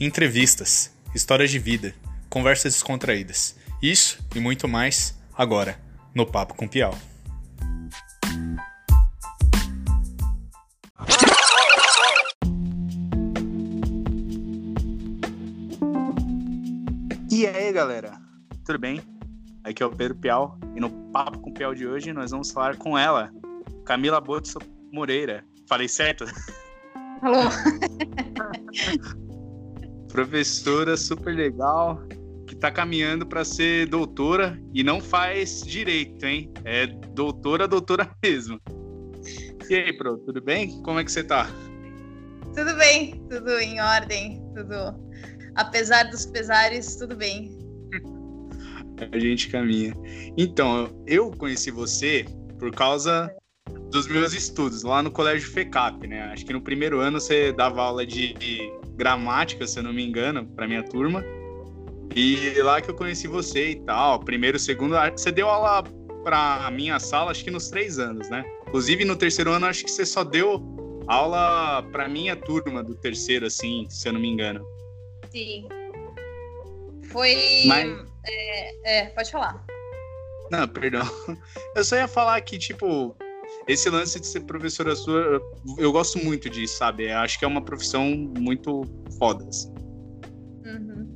entrevistas, histórias de vida, conversas descontraídas. Isso e muito mais agora no Papo com Piau. E aí, galera? Tudo bem? Aqui é o Pedro Piau e no Papo com Piau de hoje nós vamos falar com ela, Camila Botso Moreira. Falei certo? Alô? Professora super legal, que tá caminhando para ser doutora e não faz direito, hein? É doutora, doutora mesmo. E aí, Pro, tudo bem? Como é que você tá? Tudo bem, tudo em ordem, tudo. Apesar dos pesares, tudo bem. A gente caminha. Então, eu conheci você por causa dos meus estudos lá no Colégio FECAP, né? Acho que no primeiro ano você dava aula de gramática, se eu não me engano, para minha turma. E lá que eu conheci você e tal. Primeiro, segundo, você deu aula para minha sala, acho que nos três anos, né? Inclusive no terceiro ano, acho que você só deu aula para minha turma do terceiro, assim, se eu não me engano. Sim. Foi. Mas... É, é, pode falar. Não, perdão. Eu só ia falar que, tipo, esse lance de ser professora sua, eu gosto muito disso, sabe? Eu acho que é uma profissão muito foda. Assim. Uhum.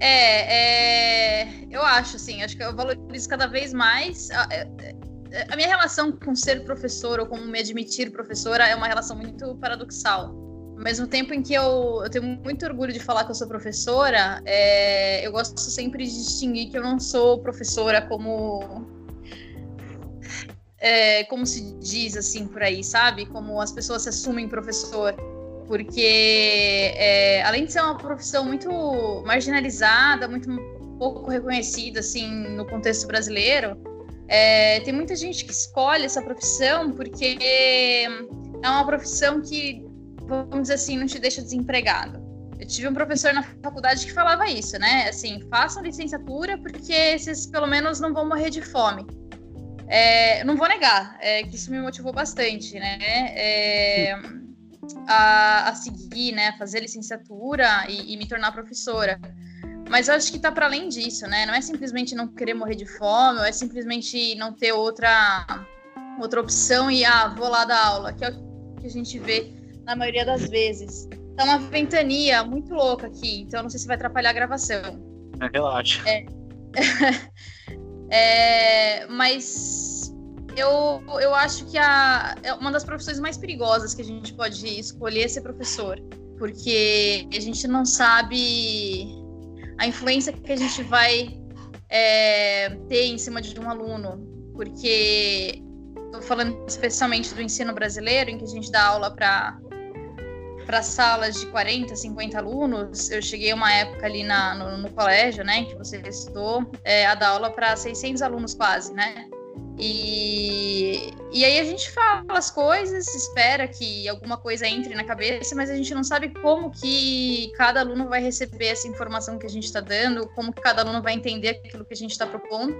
É, é, eu acho, assim, acho que eu valorizo cada vez mais. A, é, é, a minha relação com ser professor ou com me admitir professora é uma relação muito paradoxal. Ao mesmo tempo em que eu, eu tenho muito orgulho de falar que eu sou professora, é, eu gosto sempre de distinguir que eu não sou professora como é, como se diz assim por aí, sabe? Como as pessoas se assumem professor. Porque é, além de ser uma profissão muito marginalizada, muito pouco reconhecida assim no contexto brasileiro, é, tem muita gente que escolhe essa profissão porque é uma profissão que, vamos dizer assim, não te deixa desempregado. Eu tive um professor na faculdade que falava isso, né? Assim, façam licenciatura porque vocês pelo menos não vão morrer de fome. É, não vou negar é, que isso me motivou bastante, né? É, a, a, seguir, né? Fazer licenciatura e, e me tornar professora. Mas eu acho que está para além disso, né? Não é simplesmente não querer morrer de fome, ou é simplesmente não ter outra, outra opção e, ah, vou lá dar aula, que é o que a gente vê na maioria das vezes. Tá uma ventania muito louca aqui, então não sei se vai atrapalhar a gravação. É, relaxa. É. É, mas eu, eu acho que a, é uma das profissões mais perigosas que a gente pode escolher é ser professor, porque a gente não sabe a influência que a gente vai é, ter em cima de um aluno, porque estou falando especialmente do ensino brasileiro, em que a gente dá aula para para salas de 40, 50 alunos, eu cheguei uma época ali na, no, no colégio, né, que você estudou, é, a dar aula para 600 alunos quase, né? E, e aí a gente fala as coisas, espera que alguma coisa entre na cabeça, mas a gente não sabe como que cada aluno vai receber essa informação que a gente está dando, como que cada aluno vai entender aquilo que a gente está propondo.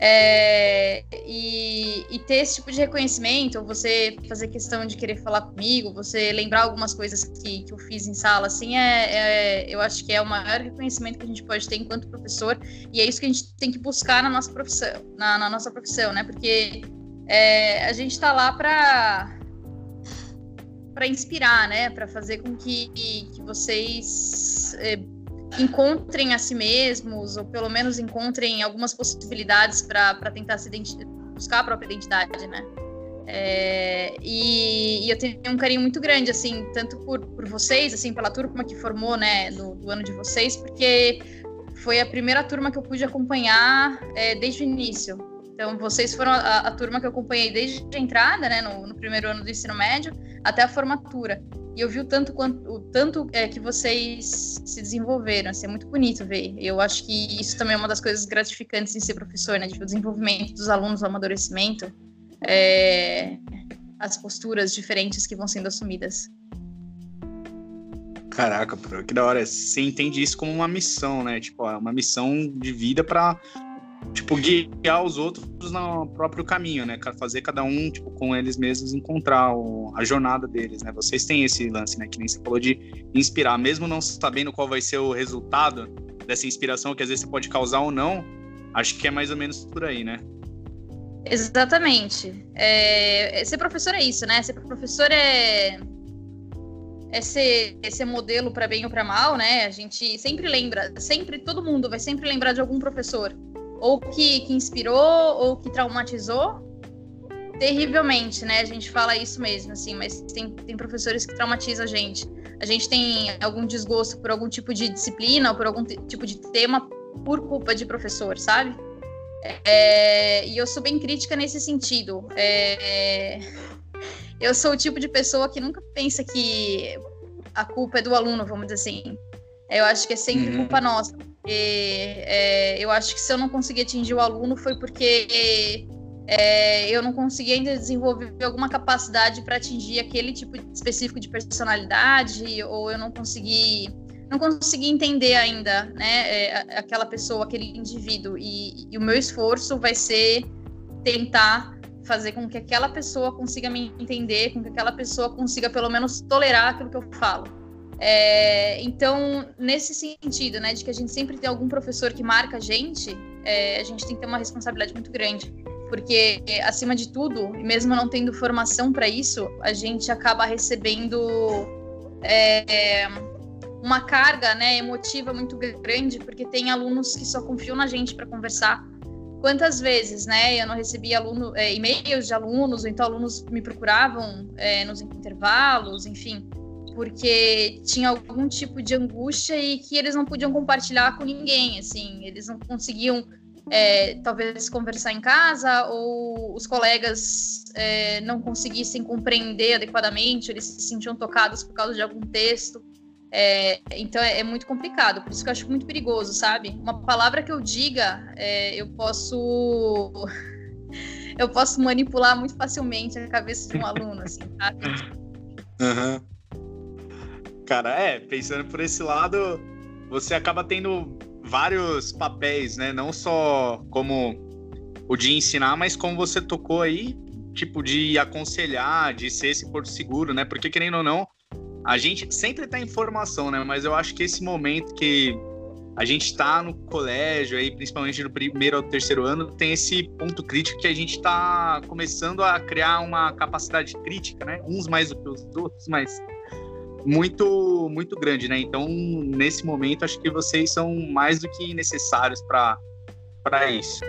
É, e, e, ter esse tipo de reconhecimento, você fazer questão de querer falar comigo, você lembrar algumas coisas que, que eu fiz em sala, assim, é, é, eu acho que é o maior reconhecimento que a gente pode ter enquanto professor, e é isso que a gente tem que buscar na nossa profissão, na, na nossa profissão, né? Porque é, a gente está lá para para inspirar, né? Para fazer com que, que vocês é, encontrem a si mesmos, ou pelo menos encontrem algumas possibilidades para tentar se buscar a própria identidade, né? É, e, e, eu tenho um carinho muito grande, assim, tanto por, por vocês, assim, pela turma que formou, né, no, do ano de vocês, porque foi a primeira turma que eu pude acompanhar é, desde o início. Então, vocês foram a, a, turma que eu acompanhei desde a entrada, né, no, no primeiro ano do ensino médio, até a formatura. E eu vi o tanto, quanto, o tanto é, que vocês se desenvolveram, assim, é muito bonito ver. Eu acho que isso também é uma das coisas gratificantes em ser professor, né? Tipo, o desenvolvimento dos alunos, o amadurecimento, é, as posturas diferentes que vão sendo assumidas. Caraca, que da hora. Você entende isso como uma missão, né? Tipo, uma missão de vida para tipo, guiar os outros no próprio caminho, né? Fazer cada um, tipo, com eles mesmos encontrar o, a jornada deles, né? Vocês têm esse lance, né? Que nem você falou de inspirar, mesmo não sabendo qual vai ser o resultado dessa inspiração, que às vezes você pode causar ou não, acho que é mais ou menos por aí, né? Exatamente. É, ser professor é isso, né? Ser professor é é ser, é ser modelo para bem ou para mal, né? A gente sempre lembra, sempre todo mundo vai sempre lembrar de algum professor ou que, que inspirou ou que traumatizou terrivelmente, né? A gente fala isso mesmo, assim, mas tem, tem professores que traumatizam a gente. A gente tem algum desgosto por algum tipo de disciplina ou por algum tipo de tema por culpa de professor, sabe? É, e eu sou bem crítica nesse sentido. É, eu sou o tipo de pessoa que nunca pensa que a culpa é do aluno, vamos dizer assim. Eu acho que é sempre uhum. culpa nossa. É, eu acho que se eu não conseguir atingir o aluno foi porque é, eu não consegui ainda desenvolver alguma capacidade para atingir aquele tipo específico de personalidade, ou eu não consegui não consegui entender ainda, né, é, aquela pessoa, aquele indivíduo. E, e, o meu esforço vai ser tentar fazer com que aquela pessoa consiga me entender, com que aquela pessoa consiga pelo menos tolerar aquilo que eu falo. É, então, nesse sentido, né, de que a gente sempre tem algum professor que marca a gente, é, a gente tem que ter uma responsabilidade muito grande. Porque, acima de tudo, mesmo não tendo formação para isso, a gente acaba recebendo é, uma carga né, emotiva muito grande, porque tem alunos que só confiam na gente para conversar quantas vezes, né, eu não recebi aluno, é, e-mails de alunos, ou então alunos me procuravam é, nos intervalos, enfim, porque tinha algum tipo de angústia e que eles não podiam compartilhar com ninguém, assim, eles não conseguiam é, talvez conversar em casa ou os colegas é, não conseguissem compreender adequadamente, eles se sentiam tocados por causa de algum texto. É, então é, é, muito complicado, por isso que eu acho muito perigoso, sabe? Uma palavra que eu diga, é, eu posso eu posso manipular muito facilmente a cabeça de um aluno, assim, sabe? Uhum. Cara, é, pensando por esse lado, você acaba tendo vários papéis, né? Não só como o de ensinar, mas como você tocou aí, tipo, de aconselhar, de ser esse porto seguro, né? Porque, querendo ou não, a gente sempre tá em formação, né? Mas eu acho que esse momento que a gente está no colégio, aí, principalmente no primeiro ou terceiro ano, tem esse ponto crítico que a gente está começando a criar uma capacidade crítica, né? Uns mais do que os outros, mas muito muito grande, né? Então, nesse momento, acho que vocês são mais do que necessários para isso.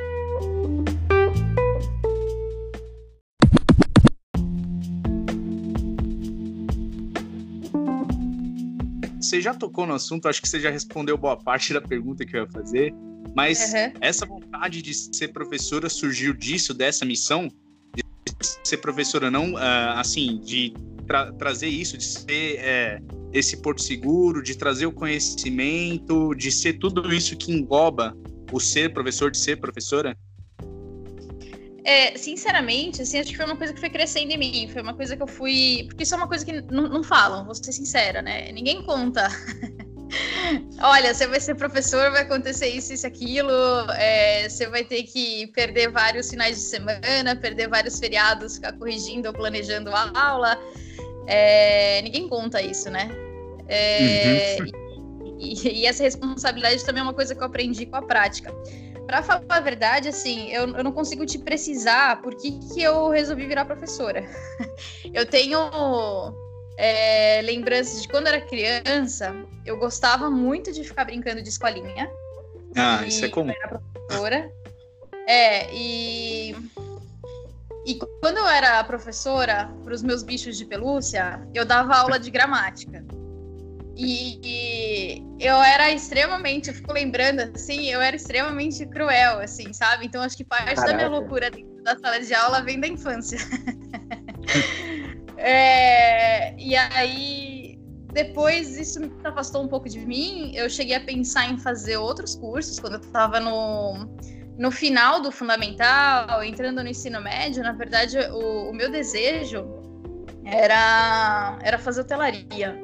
você já tocou no assunto, acho que você já respondeu boa parte da pergunta que eu ia fazer, mas uhum. essa vontade de ser professora surgiu disso, dessa missão, de ser professora, não uh, assim, de tra trazer isso, de ser é, esse porto seguro, de trazer o conhecimento, de ser tudo isso que engloba o ser professor, de ser professora? É, sinceramente, assim, acho que foi uma coisa que foi crescendo em mim. Foi uma coisa que eu fui. Porque isso é uma coisa que não, falam, vou ser sincera, né? Ninguém conta. Olha, você vai ser professor, vai acontecer isso, isso, aquilo. É, você vai ter que perder vários finais de semana, perder vários feriados, ficar corrigindo ou planejando a aula. É, ninguém conta isso, né? É, uhum. e, e, essa responsabilidade também é uma coisa que eu aprendi com a prática. Para falar a verdade, assim, eu, eu não consigo te precisar por que, que eu resolvi virar professora. eu tenho é, lembranças de quando eu era criança, eu gostava muito de ficar brincando de escolinha. Ah, isso é comum. Era professora. É, e. E quando eu era professora para os meus bichos de pelúcia, eu dava aula de gramática. E, eu era extremamente, eu fico lembrando, assim, eu era extremamente cruel, assim, sabe? Então acho que parte Caraca. da minha loucura dentro da sala de aula vem da infância. é, e aí, depois isso me afastou um pouco de mim. Eu cheguei a pensar em fazer outros cursos quando eu estava no, no final do fundamental, entrando no ensino médio. Na verdade, o, o meu desejo era, era fazer hotelaria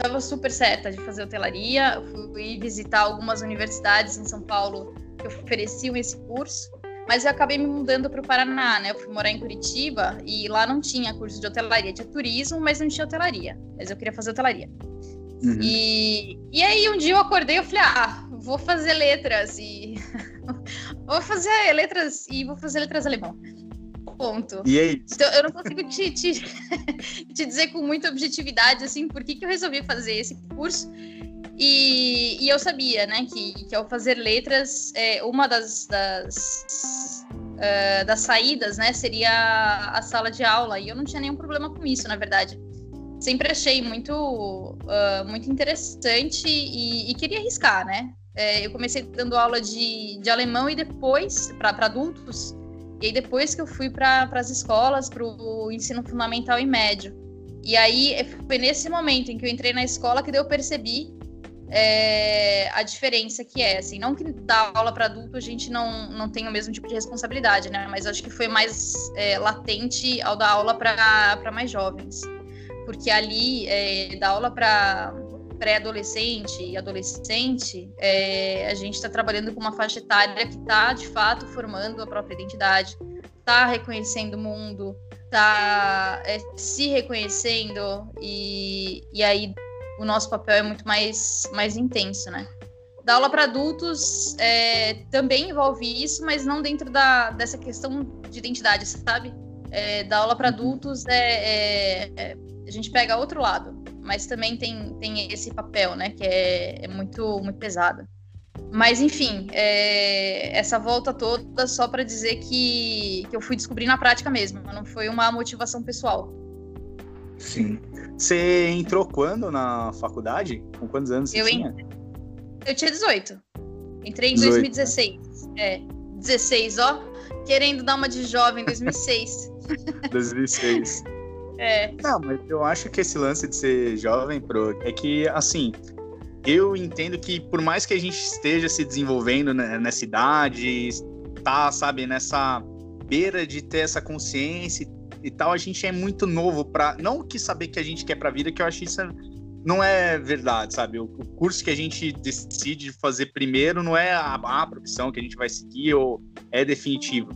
estava super certa de fazer hotelaria. Fui visitar algumas universidades em São Paulo que ofereciam esse curso, mas eu acabei me mudando para o Paraná, né? Eu fui morar em Curitiba e lá não tinha curso de hotelaria, tinha turismo, mas não tinha hotelaria. Mas eu queria fazer hotelaria. Uhum. E, e aí um dia eu acordei e falei, ah, vou fazer letras e vou fazer letras e vou fazer letras alemão. Ponto. E aí? Então, eu não consigo te, te, te, dizer com muita objetividade assim por que, que eu resolvi fazer esse curso. E, e eu sabia, né, que, que ao fazer letras, é, uma das, das, uh, das saídas, né, seria a sala de aula. E eu não tinha nenhum problema com isso, na verdade sempre achei muito, uh, muito interessante e, e, queria arriscar, né? É, eu comecei dando aula de, de alemão e depois, para adultos, e aí depois que eu fui para as escolas, para o ensino fundamental e médio. E aí foi nesse momento em que eu entrei na escola que eu percebi é, a diferença que é, assim, não que dar aula para adulto a gente não, não tem o mesmo tipo de responsabilidade, né? Mas acho que foi mais é, latente ao dar aula para mais jovens porque ali é, dar aula para pré-adolescente e adolescente, é, a gente está trabalhando com uma faixa etária que está, de fato, formando a própria identidade, está reconhecendo o mundo, está é, se reconhecendo, e, e aí o nosso papel é muito mais, mais intenso, né? Dar aula para adultos é, também envolve isso, mas não dentro da, dessa questão de identidade, sabe? É, dar aula para uhum. adultos é, é, a gente pega outro lado, mas também tem, tem esse papel, né, que é, é muito, muito pesado. Mas, enfim, é, essa volta toda só para dizer que, que eu fui descobrir na prática mesmo, não foi uma motivação pessoal. Sim. Você entrou quando na faculdade? Com quantos anos você eu tinha? Eu tinha 18. Entrei em 18, 2016. Né? É, 16, ó. Querendo dar uma de jovem em 2006. 2006. É. Não, mas eu acho que esse lance de ser jovem, pro, é que, assim, eu entendo que por mais que a gente esteja se desenvolvendo nessa idade, tá, sabe, nessa beira de ter essa consciência e tal, a gente é muito novo para não que saber que a gente quer para vida, que eu acho isso não é verdade, sabe? O, o, curso que a gente decide fazer primeiro não é a, a profissão que a gente vai seguir ou é definitivo.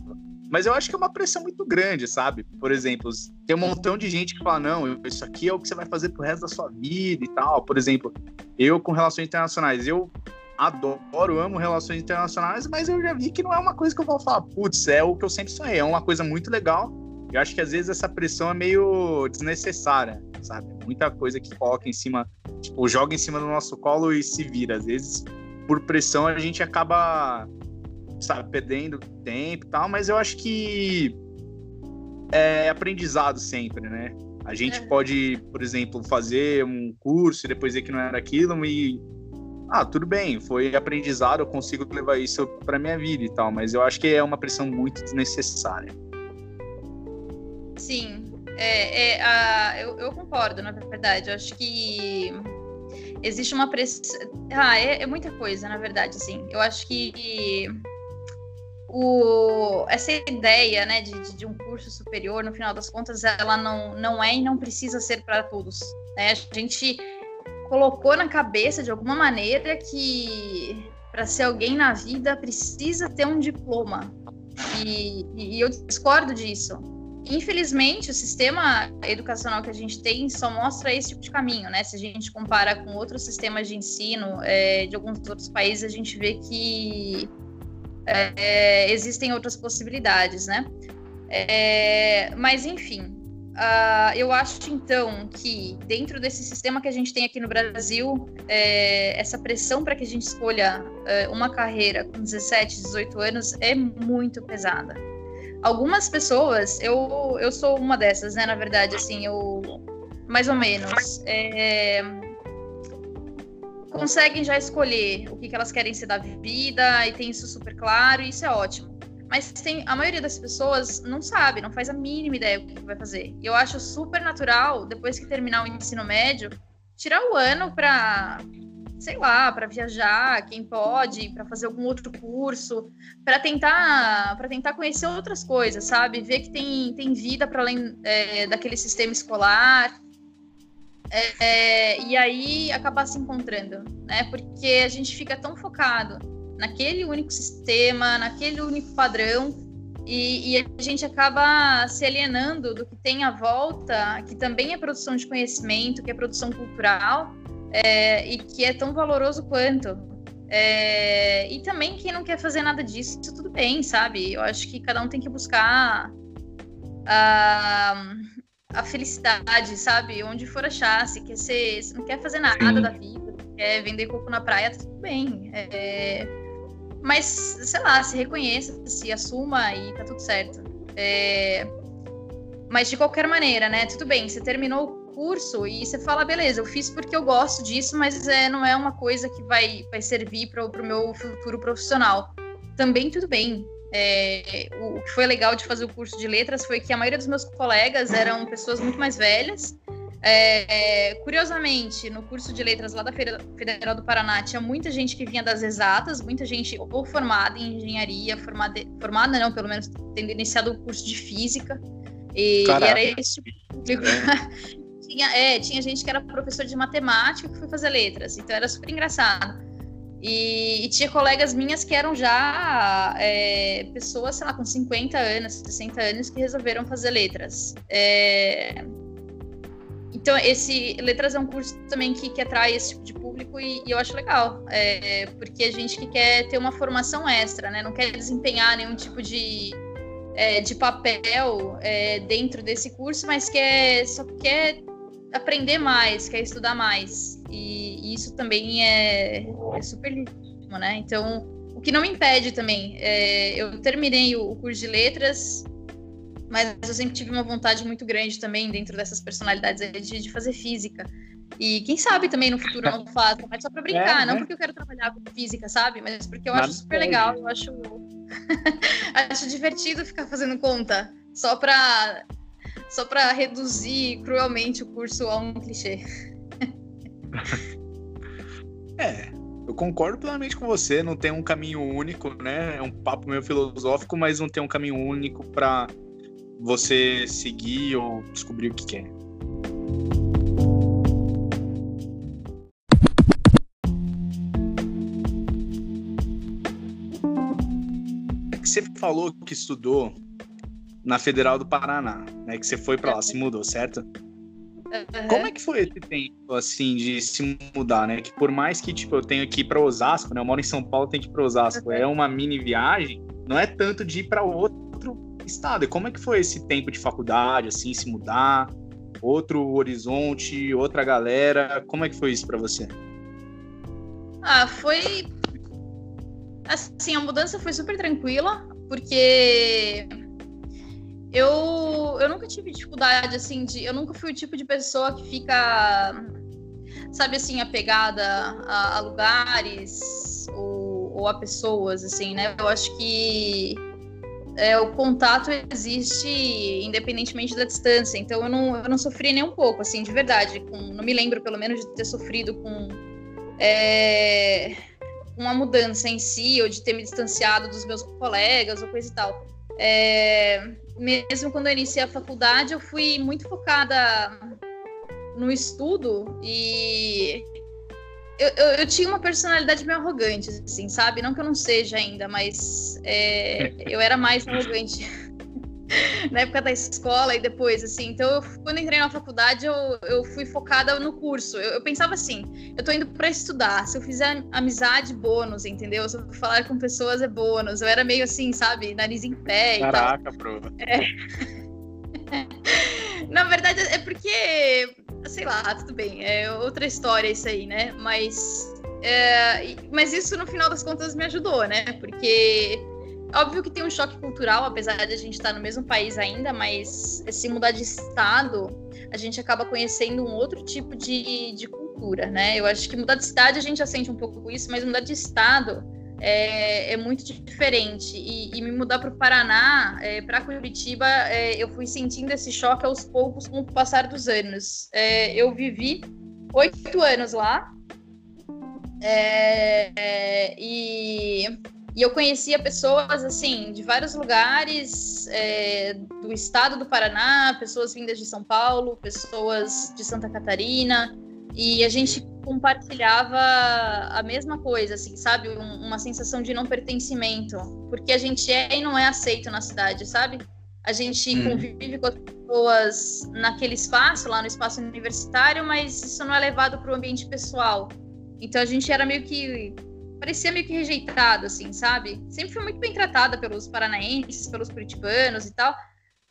Mas eu acho que é uma pressão muito grande, sabe? Por exemplo, tem um montão de gente que fala: não, isso aqui é o que você vai fazer pro resto da sua vida e tal. Por exemplo, eu com relações internacionais, eu adoro, amo relações internacionais, mas eu já vi que não é uma coisa que eu vou falar, putz, é o que eu sempre sonhei, é uma coisa muito legal. Eu acho que às vezes essa pressão é meio desnecessária, sabe? Muita coisa que coloca em cima, tipo, joga em cima do nosso colo e se vira. Às vezes, por pressão, a gente acaba sabe, perdendo tempo e tal, mas eu acho que é aprendizado sempre, né? A gente é. pode, por exemplo, fazer um curso e depois ver que não era aquilo e ah, tudo bem, foi aprendizado, eu consigo levar isso para minha vida e tal, mas eu acho que é uma pressão muito desnecessária. Sim, é, é a, eu, eu, concordo, na verdade. Eu acho que existe uma pressão. Ah, é, é, muita coisa, na verdade, assim. Eu acho que o, essa ideia né, de, de, um curso superior, no final das contas, ela não, não é e não precisa ser para todos. Né? A gente colocou na cabeça, de alguma maneira, que para ser alguém na vida precisa ter um diploma. E, e eu discordo disso. Infelizmente, o sistema educacional que a gente tem só mostra esse tipo de caminho, né? Se a gente compara com outros sistemas de ensino é, de alguns outros países, a gente vê que é, existem outras possibilidades, né? É, mas, enfim, uh, eu acho então que dentro desse sistema que a gente tem aqui no Brasil, é, essa pressão para que a gente escolha é, uma carreira com 17, 18 anos é muito pesada. Algumas pessoas, eu, eu sou uma dessas, né? Na verdade, assim, eu mais ou menos. É, conseguem já escolher o que, que elas querem ser da vida e tem isso super claro, e isso é ótimo. Mas tem a maioria das pessoas não sabe, não faz a mínima ideia do que, que vai fazer. E eu acho super natural, depois que terminar o ensino médio, tirar o ano para sei lá, para viajar, quem pode, para fazer algum outro curso, para tentar, para tentar conhecer outras coisas, sabe? Ver que tem, tem vida para além é, daquele sistema escolar, é, e aí acabar se encontrando, né? Porque a gente fica tão focado naquele único sistema, naquele único padrão, e, e, a gente acaba se alienando do que tem à volta, que também é produção de conhecimento, que é produção cultural, é, e que é tão valoroso quanto. É, e também quem não quer fazer nada disso, tudo bem, sabe? Eu acho que cada um tem que buscar a, a felicidade, sabe? Onde for achar, se quer ser, se não quer fazer nada Sim. da vida, quer vender coco na praia, tudo bem. É, mas, sei lá, se reconheça, se assuma e tá tudo certo. É, mas de qualquer maneira, né? Tudo bem, você terminou curso e você fala, beleza, eu fiz porque eu gosto disso, mas é, não é uma coisa que vai, vai servir para o meu futuro profissional. Também tudo bem. É, o, o que foi legal de fazer o curso de letras foi que a maioria dos meus colegas eram pessoas muito mais velhas. É, é, curiosamente, no curso de letras lá da Federal do Paraná, tinha muita gente que vinha das exatas, muita gente ou formada em engenharia, formada, formada não, pelo menos tendo iniciado o curso de física. E, e era esse tipo de público. tinha, é, tinha gente que era professor de matemática que foi fazer letras, então era super engraçado. E, e tinha colegas minhas que eram já é, pessoas, sei lá, com 50 anos, 60 anos, que resolveram fazer letras. É, então, esse Letras é um curso também que, que atrai esse tipo de público e, e eu acho legal, é, porque a gente que quer ter uma formação extra, né? Não quer desempenhar nenhum tipo de, é, de papel é, dentro desse curso, mas quer, só quer aprender mais, quer estudar mais. E, e isso também é, é, super legítimo, né? Então, o que não me impede também, é, eu terminei o, o curso de letras, mas eu sempre tive uma vontade muito grande também dentro dessas personalidades de, de fazer física. E quem sabe também no futuro não faça, mas só para brincar, é, não né? porque eu quero trabalhar com física, sabe? Mas porque eu acho super legal, eu acho acho divertido ficar fazendo conta, só para só para reduzir cruelmente o curso a um clichê. é, eu concordo plenamente com você. Não tem um caminho único, né? É um papo meio filosófico, mas não tem um caminho único para você seguir ou descobrir o que quer. Você falou que estudou na Federal do Paraná, né? Que você foi para lá, se mudou, certo? Uhum. Como é que foi esse tempo, assim, de se mudar, né? Que por mais que, tipo, eu tenho que ir para Osasco, né? Eu moro em São Paulo, tenho que ir para Osasco. Uhum. É uma mini viagem, não é tanto de ir para outro estado. E como é que foi esse tempo de faculdade, assim, se mudar? Outro horizonte, outra galera. Como é que foi isso para você? Ah, foi... Assim, a mudança foi super tranquila, porque eu, eu nunca tive dificuldade, assim, de. Eu nunca fui o tipo de pessoa que fica, sabe, assim, apegada a, a lugares ou, ou, a pessoas, assim, né? Eu acho que é, o contato existe independentemente da distância. Então eu não, eu não sofri nem um pouco, assim, de verdade. Com, não me lembro, pelo menos, de ter sofrido com. É, uma mudança em si, ou de ter me distanciado dos meus colegas, ou coisa e tal. É, mesmo quando eu iniciei a faculdade, eu fui muito focada no estudo e eu, eu, eu, tinha uma personalidade meio arrogante, assim, sabe? Não que eu não seja ainda, mas é, eu era mais arrogante na época da escola e depois, assim. Então, eu, quando entrei na faculdade, eu, eu fui focada no curso. Eu, eu pensava assim: eu tô indo para estudar. Se eu fizer amizade, bônus, entendeu? Se eu falar com pessoas, é bônus. Eu era meio assim, sabe? Nariz em pé. Caraca, prova. É. na verdade, é porque, sei lá, tudo bem. É outra história isso aí, né? Mas. É, mas isso, no final das contas, me ajudou, né? Porque Óbvio que tem um choque cultural, apesar de a gente estar no mesmo país ainda, mas se mudar de estado, a gente acaba conhecendo um outro tipo de, de cultura, né? Eu acho que mudar de cidade a gente já sente um pouco isso, mas mudar de estado é, é muito diferente. E, e me mudar para o Paraná, é, para Curitiba, é, eu fui sentindo esse choque aos poucos com o passar dos anos. É, eu vivi oito anos lá. É, é, e e eu conhecia pessoas, assim, de vários lugares é, do estado do Paraná, pessoas vindas de São Paulo, pessoas de Santa Catarina. E a gente compartilhava a mesma coisa, assim, sabe? Um, uma sensação de não pertencimento. Porque a gente é e não é aceito na cidade, sabe? A gente hum. convive com as pessoas naquele espaço, lá no espaço universitário, mas isso não é levado para o ambiente pessoal. Então a gente era meio que. Parecia meio que rejeitado, assim, sabe? Sempre fui muito bem tratada pelos paranaenses, pelos curitibanos e tal,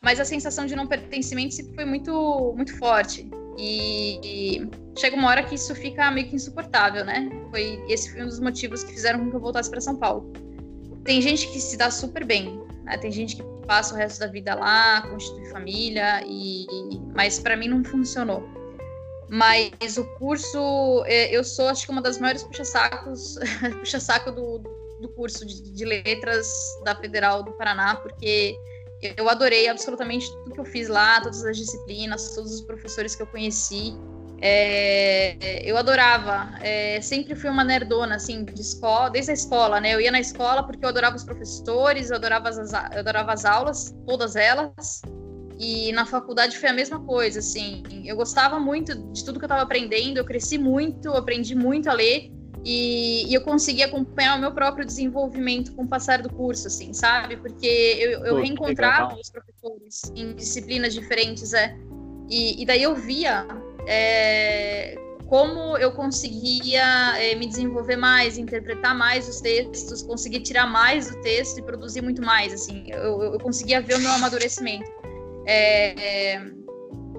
mas a sensação de não pertencimento sempre foi muito, muito forte. E, e, chega uma hora que isso fica meio que insuportável, né? Foi esse foi um dos motivos que fizeram com que eu voltasse para São Paulo. Tem gente que se dá super bem, né? Tem gente que passa o resto da vida lá, constitui família e mas para mim não funcionou. Mas o curso, é, eu sou acho que uma das maiores puxa-sacos, puxa-saco do, do curso de, de letras da Federal do Paraná, porque eu adorei absolutamente tudo que eu fiz lá, todas as disciplinas, todos os professores que eu conheci. É, eu adorava, é, sempre fui uma nerdona, assim, de escola, desde a escola, né? Eu ia na escola porque eu adorava os professores, eu adorava as, eu adorava as aulas, todas elas. E na faculdade foi a mesma coisa, assim. Eu gostava muito de tudo que eu estava aprendendo, eu cresci muito, aprendi muito a ler. E, e, eu consegui acompanhar o meu próprio desenvolvimento com o passar do curso, assim, sabe? Porque eu, eu Pô, reencontrava os professores em disciplinas diferentes, é. E, e daí eu via é, como eu conseguia é, me desenvolver mais, interpretar mais os textos, conseguir tirar mais do texto e produzir muito mais, assim. Eu, eu conseguia ver o meu amadurecimento. É, é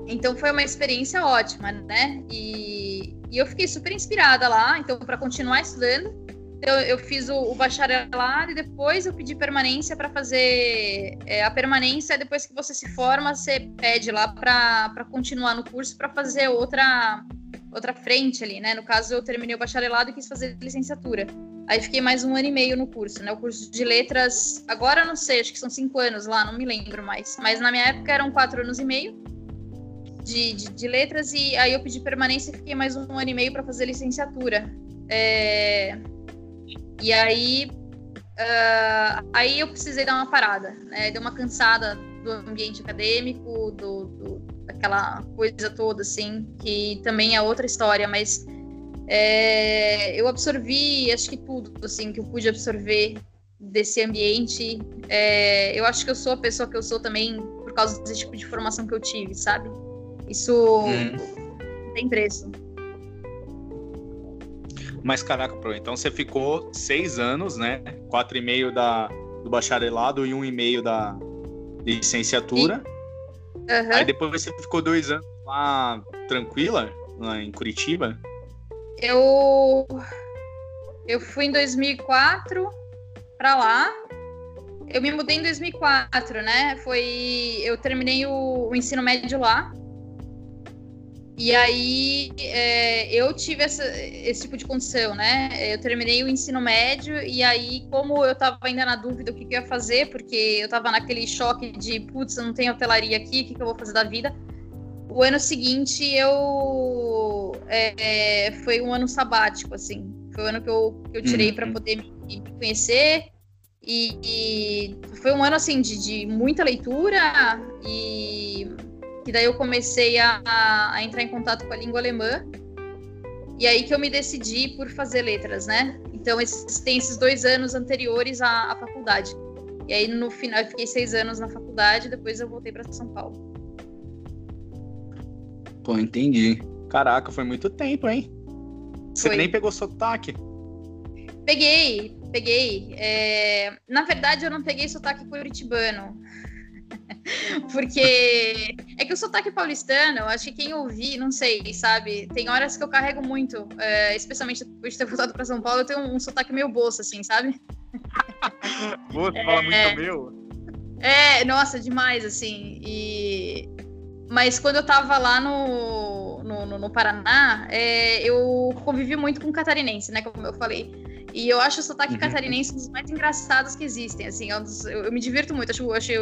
então foi uma experiência ótima, né? E, e eu fiquei super inspirada lá, então, para continuar estudando. Eu, eu fiz o, o, bacharelado e depois eu pedi permanência para fazer é, a permanência. Depois que você se forma, você pede lá para continuar no curso para fazer outra outra frente ali, né? No caso, eu terminei o bacharelado e quis fazer licenciatura. Aí fiquei mais um ano e meio no curso, né? O curso de letras, agora não sei, acho que são cinco anos lá, não me lembro mais. Mas na minha época eram quatro anos e meio de, de, de, letras e aí eu pedi permanência e fiquei mais um ano e meio para fazer licenciatura. É, e aí, uh, aí eu precisei dar uma parada, né? Deu uma cansada do ambiente acadêmico, do, do, daquela coisa toda, assim, que também é outra história, mas é, eu absorvi, acho que tudo, assim, que eu pude absorver desse ambiente. É, eu acho que eu sou a pessoa que eu sou também por causa desse tipo de formação que eu tive, sabe? Isso hum. tem preço. Mas caraca, Pro, então você ficou seis anos, né? Quatro e meio da, do bacharelado e um e meio da licenciatura. Uhum. Aí depois você ficou dois anos lá tranquila, lá em Curitiba? Eu eu fui em 2004 para lá. Eu me mudei em 2004, né? Foi eu terminei o, o ensino médio lá. E aí é, eu tive essa, esse tipo de condição, né? Eu terminei o ensino médio e aí, como eu estava ainda na dúvida o que, que, eu ia fazer, porque eu estava naquele choque de putz, eu não tenho hotelaria aqui, o que, que, eu vou fazer da vida? O ano seguinte eu é, foi um ano sabático, assim. Foi o ano que eu, que eu tirei uhum. para poder me, me conhecer. E, e, foi um ano assim de, de muita leitura e que daí eu comecei a, a, entrar em contato com a língua alemã. E aí que eu me decidi por fazer letras, né? Então, esses, tem esses dois anos anteriores à, à faculdade. E aí, no final, eu fiquei seis anos na faculdade, depois eu voltei para São Paulo. Pô, entendi. Caraca, foi muito tempo, hein? Você foi. nem pegou sotaque? Peguei, peguei. É... Na verdade, eu não peguei sotaque curitibano. Porque é que o sotaque paulistano, acho que quem ouvir, não sei, sabe? Tem horas que eu carrego muito, é, especialmente depois de ter voltado para São Paulo, eu tenho um, um sotaque meio bolso, assim, sabe? Você é, fala muito meu. É, nossa, demais, assim. E... Mas quando eu tava lá no, no, no, no Paraná, é, eu convivi muito com catarinense, né? Como eu falei. E eu acho o sotaque uhum. catarinense um dos mais engraçados que existem, assim. Eu, é eu, eu me divirto muito, acho, acho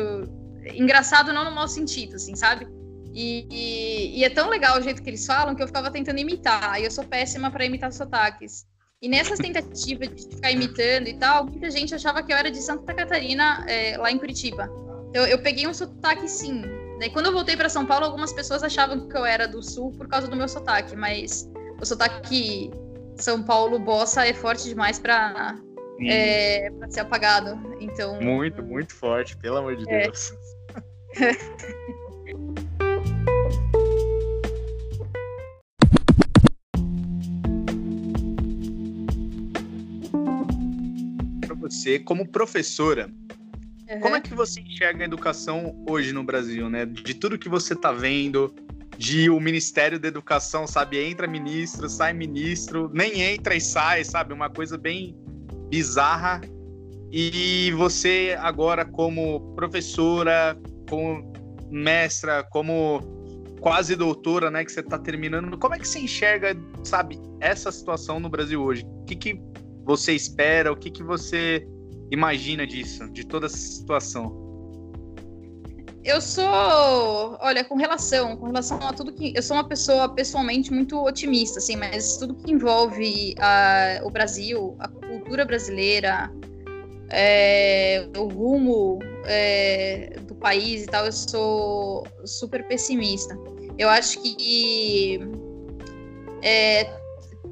engraçado não no mau sentido, assim, sabe? E, e, e, é tão legal o jeito que eles falam que eu ficava tentando imitar. E eu sou péssima para imitar sotaques. E nessas tentativas de ficar imitando e tal, muita gente achava que eu era de Santa Catarina, é, lá em Curitiba. Eu, eu peguei um sotaque sim. Daí quando eu voltei para São Paulo, algumas pessoas achavam que eu era do sul por causa do meu sotaque, mas o sotaque São Paulo bossa é forte demais para é, pra ser apagado. Então. Muito, muito forte, pelo amor de é. Deus. para você, como professora, uhum. como é que você enxerga a educação hoje no Brasil, né? De tudo que você está vendo, de o Ministério da Educação, sabe, entra ministro, sai ministro, nem entra e sai, sabe, uma coisa bem bizarra. E você agora como professora, como mestra, como quase doutora, né, que você está terminando, como é que você enxerga, sabe, essa situação no Brasil hoje? O que, que você espera? O que, que você imagina disso, de toda essa situação? Eu sou, olha, com relação, com relação a tudo que eu sou uma pessoa pessoalmente muito otimista, assim, mas tudo que envolve a, o Brasil, a cultura brasileira, é, o rumo é, do país e tal, eu sou super pessimista. Eu acho que é,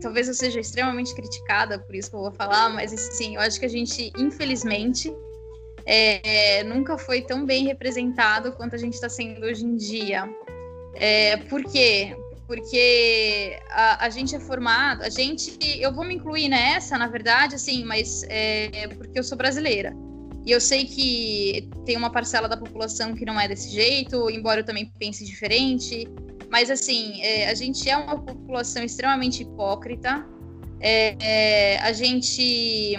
talvez eu seja extremamente criticada por isso que eu vou falar, mas sim, eu acho que a gente, infelizmente, é, nunca foi tão bem representado quanto a gente está sendo hoje em dia. É, por quê? Porque a, a, gente é formado, a gente, eu vou me incluir nessa, na verdade, assim, mas é porque eu sou brasileira. E eu sei que tem uma parcela da população que não é desse jeito, embora eu também pense diferente. Mas, assim, é, a gente é uma população extremamente hipócrita. É, é, a gente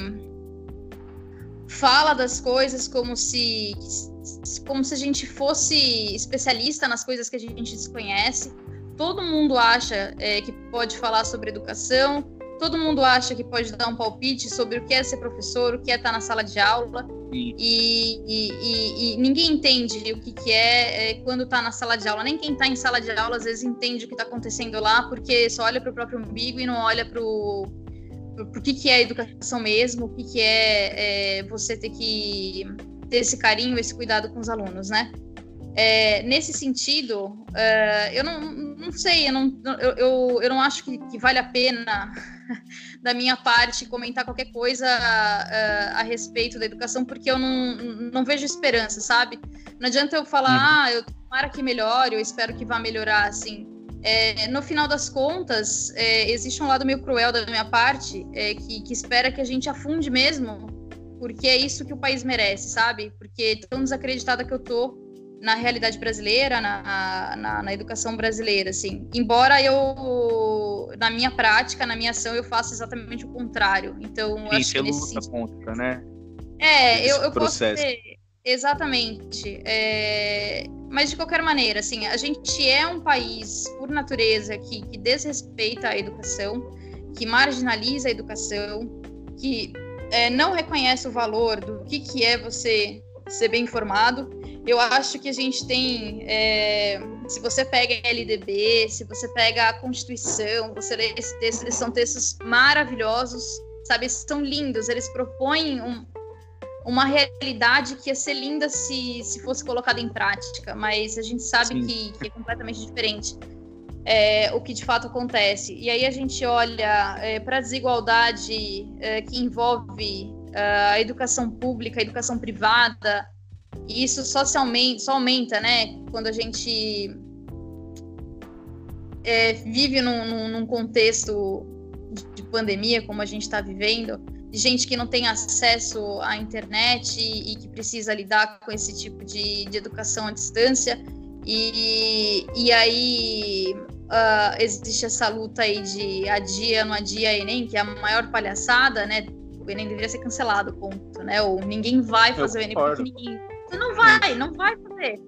fala das coisas como se como se a gente fosse especialista nas coisas que a gente desconhece. Todo mundo acha é, que pode falar sobre educação, todo mundo acha que pode dar um palpite sobre o que é ser professor, o que é estar na sala de aula, e, e, e, ninguém entende o que, que é, é quando está na sala de aula. Nem quem está em sala de aula às vezes entende o que está acontecendo lá, porque só olha para o próprio umbigo e não olha para o que, que é educação mesmo, o que, que é, é, você ter que ter esse carinho, esse cuidado com os alunos, né? É, nesse sentido, uh, eu não, não sei, eu não, eu, eu, eu não acho que, que, vale a pena, da minha parte, comentar qualquer coisa uh, a respeito da educação, porque eu não, não vejo esperança, sabe? Não adianta eu falar, uhum. ah, eu tomara que melhore, eu espero que vá melhorar, assim. É, no final das contas, é, existe um lado meio cruel da minha parte, é, que, que, espera que a gente afunde mesmo, porque é isso que o país merece, sabe? Porque tão desacreditada que eu tô na realidade brasileira, na, na, na, educação brasileira, assim. Embora eu, na minha prática, na minha ação, eu faça exatamente o contrário. Então, Sim, acho que nesse luta contra, né? É, eu, eu posso ter, Exatamente. É... Mas de qualquer maneira, assim, a gente é um país, por natureza, que, que desrespeita a educação, que marginaliza a educação, que é, não reconhece o valor do que, que é você ser bem informado. Eu acho que a gente tem, é, se você pega a LDB, se você pega a Constituição, você lê esses textos, são textos maravilhosos, sabe? São lindos, eles propõem um, uma realidade que ia ser linda se, se fosse colocada em prática, mas a gente sabe que, que, é completamente diferente é, o que de fato acontece. E aí a gente olha é, para a desigualdade é, que envolve é, a educação pública, a educação privada, e isso só, se aumenta, só aumenta, né, quando a gente é, vive num, num, num contexto de pandemia como a gente está vivendo de gente que não tem acesso à internet e, e que precisa lidar com esse tipo de, de educação à distância. E, e aí uh, existe essa luta aí de adia, não adia Enem, que é a maior palhaçada, né? O Enem deveria ser cancelado, ponto, né? Ou ninguém vai fazer Eu o Enem porque ninguém. Não vai, não vai fazer.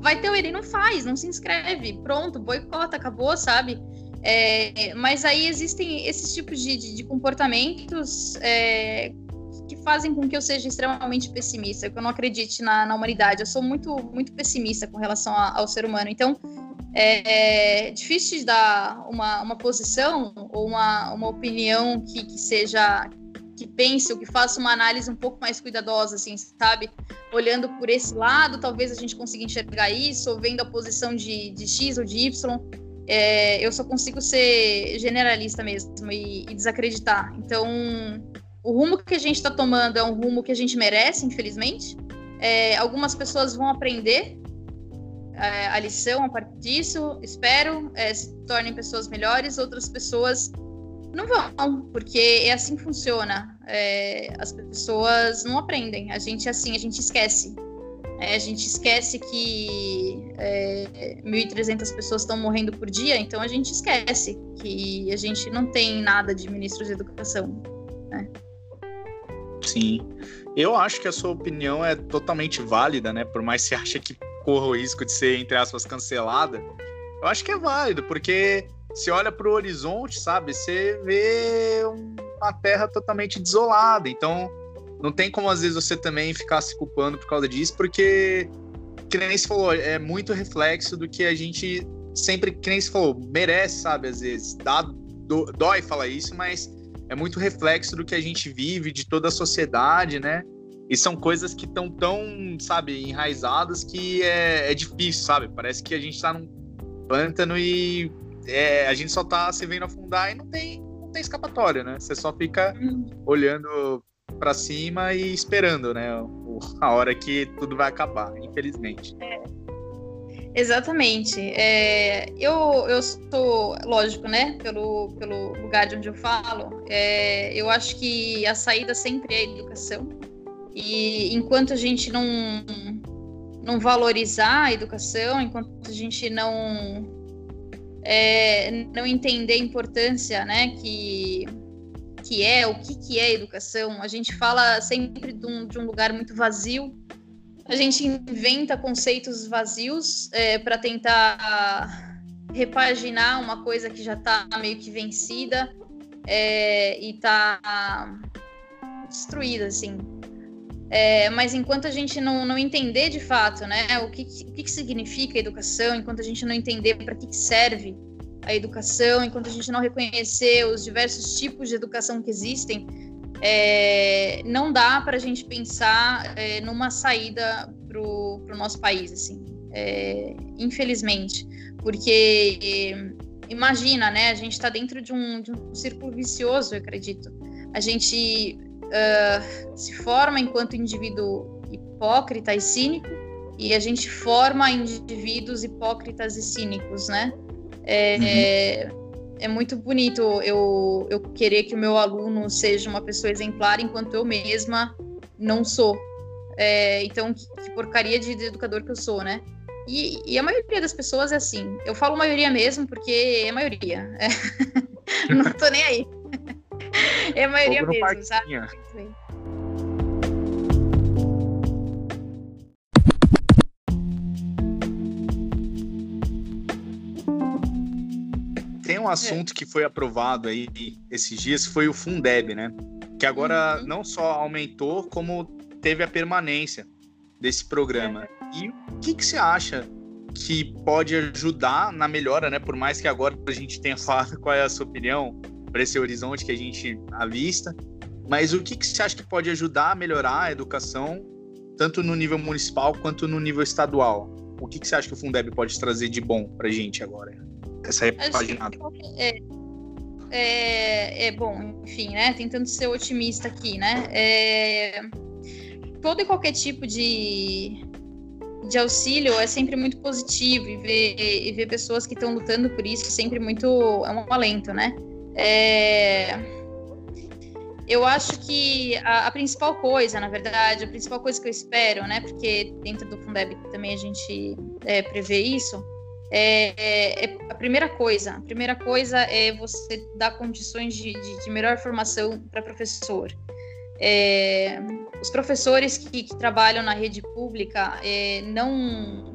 Vai ter o Enem, não faz, não se inscreve, pronto, boicota, acabou, sabe? É, mas aí existem esses tipos de, de, de comportamentos é, que fazem com que eu seja extremamente pessimista, que eu não acredite na, na humanidade. Eu sou muito, muito pessimista com relação a, ao ser humano. Então, é, é difícil de dar uma, uma posição ou uma, uma opinião que, que seja que pense ou que faça uma análise um pouco mais cuidadosa, assim, sabe? Olhando por esse lado, talvez a gente consiga enxergar isso, ou vendo a posição de, de X ou de Y, é, eu só consigo ser generalista mesmo e, e desacreditar. Então, o rumo que a gente está tomando é um rumo que a gente merece, infelizmente. É, algumas pessoas vão aprender é, a lição a partir disso, espero, é, se tornem pessoas melhores, outras pessoas não vão, porque é assim que funciona. É, as pessoas não aprendem, a gente assim, a gente esquece. É, a gente esquece que é, 1.300 pessoas estão morrendo por dia, então a gente esquece que a gente não tem nada de ministro de educação. Né? Sim. Eu acho que a sua opinião é totalmente válida, né? Por mais que você ache que corra o risco de ser, entre aspas, cancelada. Eu acho que é válido, porque você olha para o horizonte, sabe? Você vê uma terra totalmente desolada. Então, não tem como às vezes você também ficar se culpando por causa disso, porque, que nem você falou, é muito reflexo do que a gente sempre, que nem você falou, merece, sabe? Às vezes, dá, do, dói falar isso, mas é muito reflexo do que a gente vive, de toda a sociedade, né? E são coisas que estão tão, sabe, enraizadas que é, é difícil, sabe? Parece que a gente tá num pântano e é, a gente só tá se vendo afundar e não tem, não tem escapatória, né? Você só fica uhum. olhando para cima e esperando, né? A hora que tudo vai acabar, infelizmente. É. Exatamente. É, eu, eu sou, lógico, né? Pelo, pelo lugar de onde eu falo, é, eu acho que a saída sempre é a educação. E enquanto a gente não, não valorizar a educação, enquanto a gente não é, não entender a importância, né, que, que é, o que, que é educação. A gente fala sempre de um, de um lugar muito vazio, a gente inventa conceitos vazios é, para tentar repaginar uma coisa que já está meio que vencida é, e está destruída, assim. É, mas enquanto a gente não, não entender de fato né, o, que, o que, significa educação, enquanto a gente não entender para que, que serve a educação, enquanto a gente não reconhecer os diversos tipos de educação que existem, é, não dá para a gente pensar é, numa saída para o nosso país, assim, é, infelizmente, porque imagina, né? A gente está dentro de um, de um círculo vicioso, eu acredito. A gente uh, se forma enquanto indivíduo hipócrita e cínico, e a gente forma indivíduos hipócritas e cínicos, né? É, uhum. é, é, muito bonito eu, eu querer que o meu aluno seja uma pessoa exemplar, enquanto eu mesma não sou. É, então, que, que, porcaria de, de, educador que eu sou, né? E, e, a maioria das pessoas é assim. Eu falo maioria mesmo, porque é maioria. É. não tô nem aí. É a maioria mesmo, sabe? Tem um assunto é. que foi aprovado aí esses dias, foi o Fundeb, né? Que agora uhum. não só aumentou, como teve a permanência desse programa. É. E o que, que você acha que pode ajudar na melhora, né? Por mais que agora a gente tenha falado qual é a sua opinião, para esse horizonte que a gente avista. Mas o que, que você acha que pode ajudar a melhorar a educação, tanto no nível municipal quanto no nível estadual? O que, que você acha que o Fundeb pode trazer de bom para a gente agora? Essa repaginada. É, é, é, bom, enfim, né? Tentando ser otimista aqui, né? É, todo e qualquer tipo de, de auxílio é sempre muito positivo e ver, e ver pessoas que estão lutando por isso é sempre muito é um alento, né? É... Eu acho que a, a, principal coisa, na verdade, a principal coisa que eu espero, né, porque dentro do Fundeb também a gente é, prevê isso, é, é, é, a primeira coisa. A primeira coisa é você dar condições de, de, de melhor formação para professor. É, os professores que, que, trabalham na rede pública é, não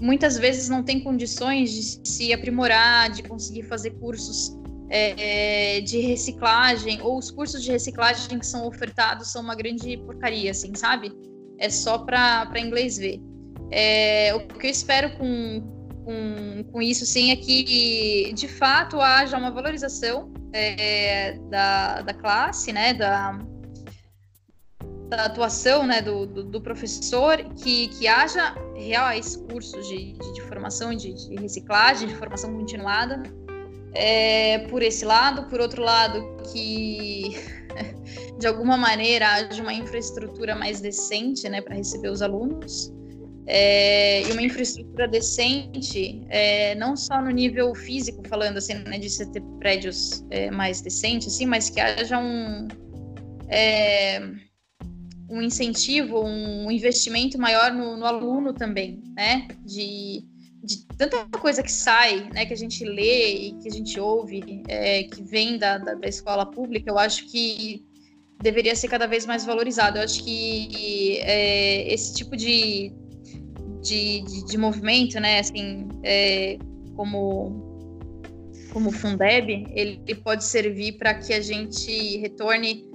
muitas vezes não têm condições de se aprimorar, de conseguir fazer cursos é, de reciclagem, ou os cursos de reciclagem que são ofertados são uma grande porcaria, assim, sabe? É só para inglês ver. É, o que eu espero com, com, com isso, sim, é que de fato haja uma valorização é, da, da classe, né? Da, da atuação né, do, do, do, professor, que, que haja reais cursos de, de, de formação, de, de, reciclagem, de formação continuada, é, por esse lado. Por outro lado, que de alguma maneira haja uma infraestrutura mais decente né, para receber os alunos. É, e uma infraestrutura decente, é, não só no nível físico, falando assim, né, de você ter prédios é, mais decentes, assim, mas que haja um, é, um incentivo, um investimento maior no, no aluno também, né? De, de, tanta coisa que sai, né, que a gente lê e que a gente ouve, é, que vem da, da, da escola pública, eu acho que deveria ser cada vez mais valorizado. Eu acho que é, esse tipo de, de, de, de, movimento, né, assim, é, como como o Fundeb, ele, ele pode servir para que a gente retorne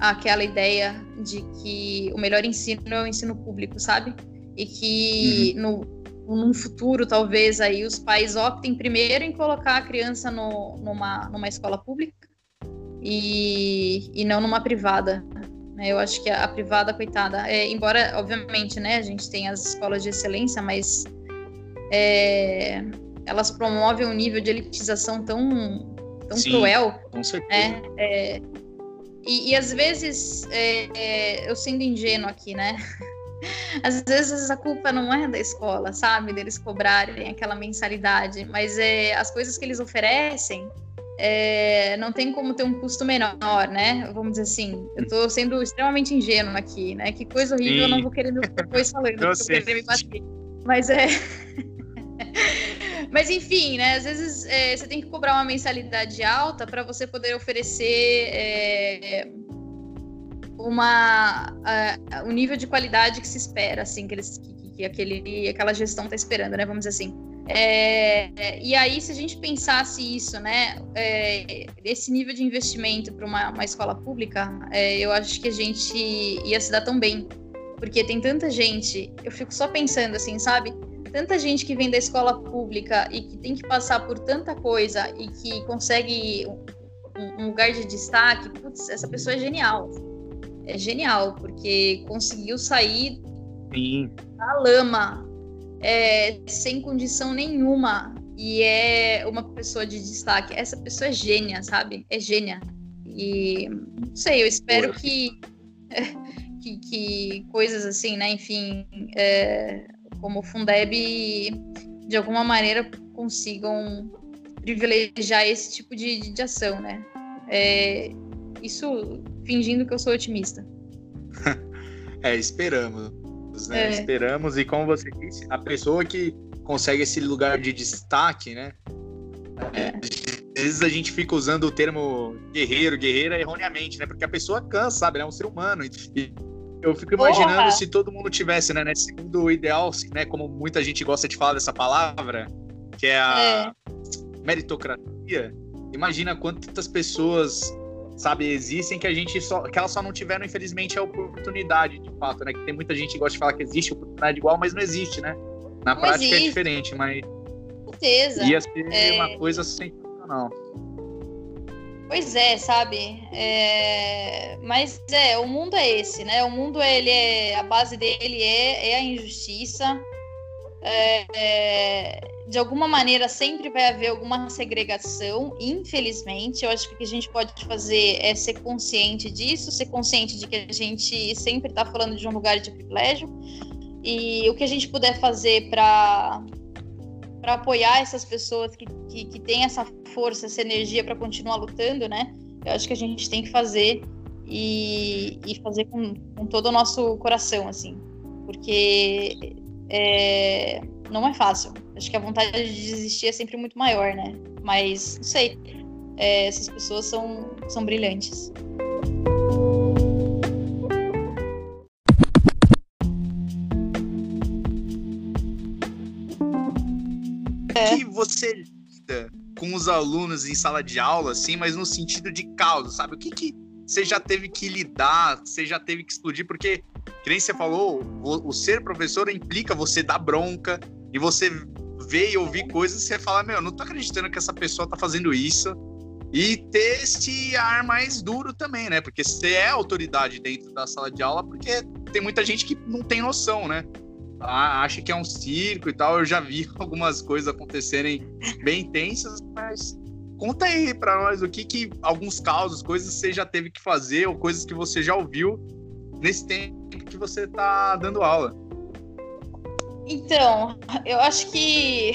àquela ideia de que o melhor ensino é o ensino público, sabe? E que uhum. no, num futuro, talvez, aí os pais optem primeiro em colocar a criança no, numa, numa escola pública e, e não numa privada. Né? Eu acho que a, a privada, coitada, é, embora, obviamente, né, a gente tem as escolas de excelência, mas é, elas promovem um nível de elitização tão, tão Sim, cruel. Com certeza. Né? É, e, e, às vezes, é, é, eu sendo ingênuo aqui, né? Às vezes a culpa não é da escola, sabe? Deles cobrarem aquela mensalidade, mas é, as coisas que eles oferecem é, não tem como ter um custo menor, né? Vamos dizer assim. Eu estou sendo extremamente ingênuo aqui, né? Que coisa horrível, Sim. eu não vou querer depois falando, eu eu querer me bater. Mas é. Mas enfim, né? Às vezes é, você tem que cobrar uma mensalidade alta para você poder oferecer é, uma o nível de qualidade que se espera, assim, que, eles, que, que aquele, aquela gestão está esperando, né? Vamos dizer assim. É, e aí, se a gente pensasse isso, né, é, esse nível de investimento para uma, uma, escola pública, é, eu acho que a gente ia se dar tão bem, porque tem tanta gente, eu fico só pensando assim, sabe? Tanta gente que vem da escola pública e que tem que passar por tanta coisa e que consegue um, um lugar de destaque, putz, essa pessoa é genial. É genial, porque conseguiu sair Sim. da lama, é, sem condição nenhuma e é uma pessoa de destaque. Essa pessoa é gênia, sabe? É gênia. E não sei, eu espero que, que, que, coisas assim, né? Enfim, é, como o Fundeb, de alguma maneira consigam privilegiar esse tipo de, de ação, né? É, isso fingindo que eu sou otimista. é, esperamos né? É. Esperamos, e como você disse, a pessoa que consegue esse lugar de destaque, né? É. Às vezes a gente fica usando o termo guerreiro, guerreira erroneamente, né? Porque a pessoa cansa, sabe? É um ser humano. E eu fico imaginando se todo mundo tivesse, né, nesse mundo ideal, né? Como muita gente gosta de falar dessa palavra, que é a é. meritocracia. Imagina quantas pessoas sabe, existem que a gente só que elas só não tiveram infelizmente a oportunidade, de fato, né? Que tem muita gente que gosta de falar que existe oportunidade igual, mas não existe, né? Na não prática é existe. é diferente, mas Com certeza. ia ser é... uma coisa sensacional. Pois é, sabe? É... Mas é, o mundo é esse, né? O mundo ele é a base dele é, é a injustiça. É, é, de alguma maneira sempre vai haver alguma segregação, infelizmente. Eu acho que o que a gente pode fazer é ser consciente disso, ser consciente de que a gente sempre está falando de um lugar de privilégio. E o que a gente puder fazer para para apoiar essas pessoas que, que, que têm essa força, essa energia para continuar lutando, né? Eu acho que a gente tem que fazer e, e fazer com, com todo o nosso coração, assim. Porque é, não é fácil. Acho que a vontade de desistir é sempre muito maior, né? Mas, não sei. É, essas pessoas são, são brilhantes. É. que você lida com os alunos em sala de aula, assim, mas no sentido de causa, sabe? O que, que você já teve que lidar, você já teve que explodir? Porque que nem você falou, o, o, ser professor implica você dar bronca e você ver e ouvir coisas e você fala, meu, não tô acreditando que essa pessoa tá fazendo isso. E ter esse ar mais duro também, né? Porque você é autoridade dentro da sala de aula, porque tem muita gente que não tem noção, né? Acha que é um circo e tal. Eu já vi algumas coisas acontecerem bem intensas, mas conta aí para nós o que, que alguns casos, coisas você já teve que fazer ou coisas que você já ouviu nesse tempo que você tá dando aula. Então, eu acho que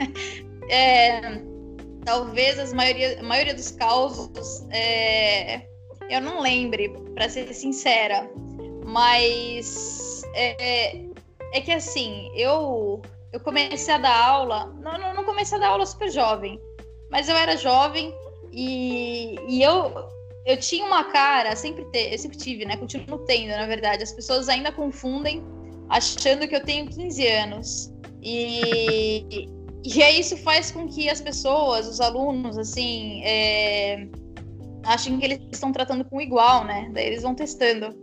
é, talvez as maioria, a maioria dos causos é, eu não lembre, para ser sincera, mas é, é, que assim, eu, eu comecei a dar aula, não, não comecei a dar aula super jovem, mas eu era jovem e, e eu, eu tinha uma cara, sempre te, eu sempre tive, né? Continuo tendo, na verdade. As pessoas ainda confundem achando que eu tenho 15 anos. E, e aí isso faz com que as pessoas, os alunos, assim, é, achem que eles estão tratando com igual, né? Daí eles vão testando.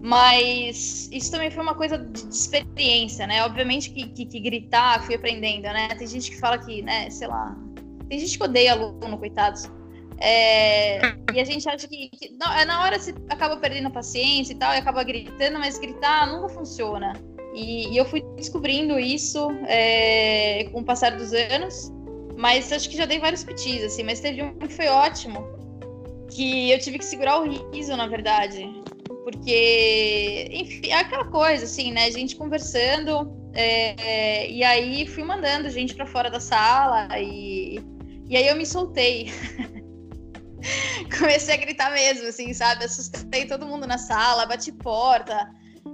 Mas isso também foi uma coisa de experiência, né? Obviamente que, que, que gritar, fui aprendendo, né? Tem gente que fala que, né, sei lá. Tem gente que odeia aluno, coitados. É, e a gente acha que, que não, é na hora você acaba perdendo a paciência e tal, e acaba gritando, mas gritar nunca funciona. E, e eu fui descobrindo isso é, com o passar dos anos, mas acho que já dei vários petis, assim, mas teve um que foi ótimo, que eu tive que segurar o riso, na verdade. Porque, enfim, é aquela coisa, assim, né? A gente conversando, é, e aí fui mandando gente para fora da sala, e, e aí eu me soltei. comecei a gritar mesmo, assim, sabe? Assustei todo mundo na sala, bati porta.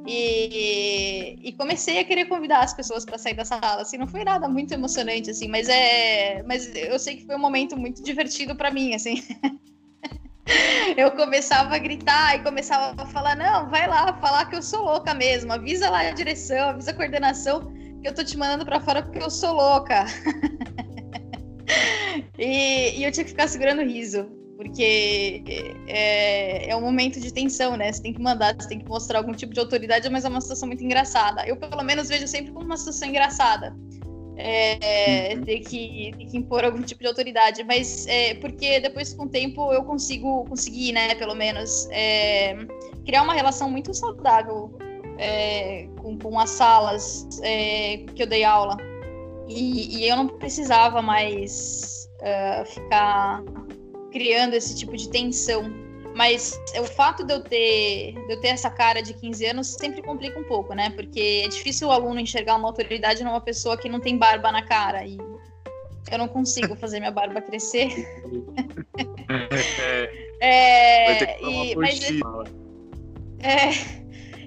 E, e comecei a querer convidar as pessoas para sair da sala. Assim, não foi nada muito emocionante, assim, mas é, mas eu sei que foi um momento muito divertido para mim, assim. eu começava a gritar e começava a falar: não, vai lá, falar que eu sou louca mesmo, avisa lá a direção, avisa a coordenação que eu tô te mandando para fora porque eu sou louca. e, e eu tinha que ficar segurando o riso porque é, é um momento de tensão, né? Você tem que mandar, você tem que mostrar algum tipo de autoridade, mas é uma situação muito engraçada. Eu, pelo menos, vejo sempre como uma situação engraçada. É, uhum. ter, que, ter que impor algum tipo de autoridade, mas é, porque depois com o tempo eu consigo conseguir, né, pelo menos, é, criar uma relação muito saudável é, com, com as salas é, que eu dei aula. E, e eu não precisava mais uh, ficar criando esse tipo de tensão. Mas o fato de eu ter, de eu ter essa cara de 15 anos sempre complica um pouco, né? Porque é difícil o aluno enxergar uma autoridade numa pessoa que não tem barba na cara. E eu não consigo fazer minha barba crescer. é, e, mas, é,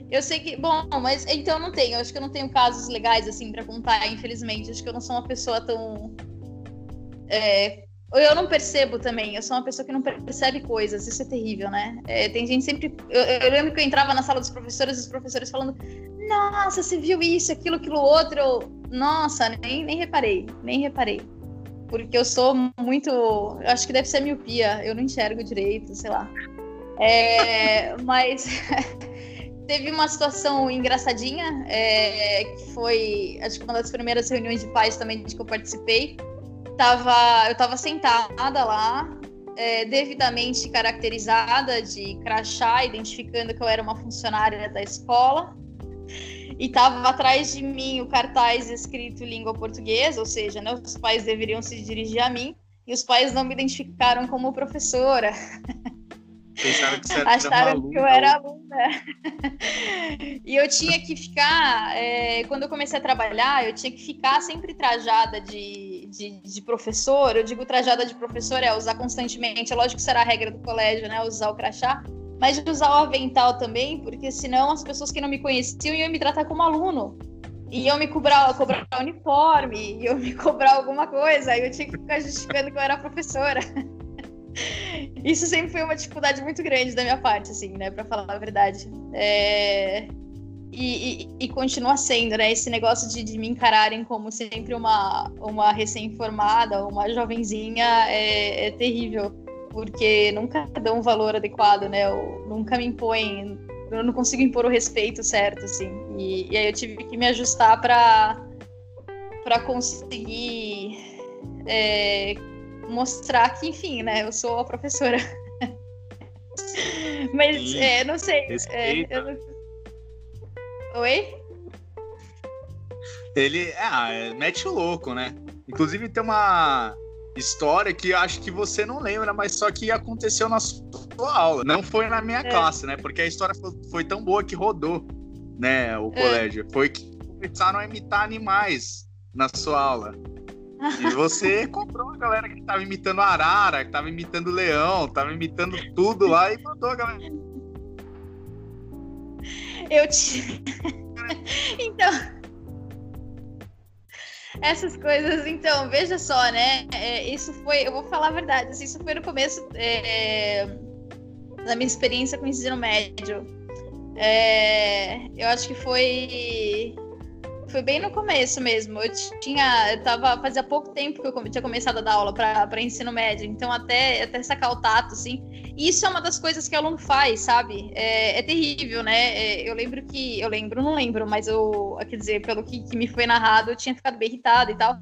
eu sei que. Bom, mas então não tenho. Acho que eu não tenho casos legais assim para contar, infelizmente. Acho que eu não sou uma pessoa tão. É, eu não percebo também, eu sou uma pessoa que não percebe coisas, isso é terrível, né? É, tem gente sempre. Eu, eu, lembro que eu entrava na sala dos professores e os professores falando: Nossa, você viu isso, aquilo, aquilo outro. Eu, Nossa, nem, nem reparei, nem reparei. Porque eu sou muito. Eu acho que deve ser miopia, eu não enxergo direito, sei lá. É, mas. teve uma situação engraçadinha, é, que foi, acho que uma das primeiras reuniões de pais também de que eu participei tava, eu estava sentada lá, é, devidamente caracterizada de crachá, identificando que eu era uma funcionária da escola. E tava atrás de mim o cartaz escrito língua portuguesa, ou seja, né, os pais deveriam se dirigir a mim, e os pais não me identificaram como professora. Pensaram que você era Acharam que eu era aluna. e eu tinha que ficar, é, quando eu comecei a trabalhar, eu tinha que ficar sempre trajada de, de, de, professor. Eu digo trajada de professor é usar constantemente. É lógico que será a regra do colégio, né? Usar o crachá. Mas usar o avental também, porque senão as pessoas que não me conheciam iam me tratar como aluno. E iam me cobrar, cobrar uniforme, iam me cobrar alguma coisa. Aí eu tinha que ficar justificando que eu era professora. Isso sempre foi uma dificuldade muito grande da minha parte, assim, né? Pra falar a verdade. É... E, e, e, continua sendo, né? Esse negócio de, de, me encararem como sempre uma, uma recém-formada, uma jovenzinha, é, é, terrível, porque nunca dão um valor adequado, né? Eu nunca me impõem, eu não consigo impor o respeito certo, assim. E, e aí eu tive que me ajustar para para conseguir é, mostrar que, enfim, né, eu sou a professora. Mas, é, não sei. É, não... Oi? Ele, ah, mete o louco, né? Inclusive tem uma história que acho que você não lembra, mas só que aconteceu na sua aula. Não foi na minha é. classe, né? Porque a história foi, foi, tão boa que rodou, né? O é. colégio. Foi que começaram a imitar animais na sua aula. E você comprou a galera que tava imitando arara, que tava imitando leão, tava imitando tudo lá e mandou a galera. Eu te. então essas coisas, então, veja só, né? É, isso foi, eu vou falar a verdade, assim, isso foi no começo é, da minha experiência com o ensino médio. É, eu acho que foi foi bem no começo mesmo. Eu tinha, eu tava, fazia pouco tempo que eu tinha começado a dar aula para ensino médio, então até, até sacar o tato, assim. E isso é uma das coisas que o aluno faz, sabe? É, é terrível, né? É, eu lembro que, eu lembro, não lembro, mas eu, quer dizer, pelo que, que me foi narrado, eu tinha ficado bem irritada e tal.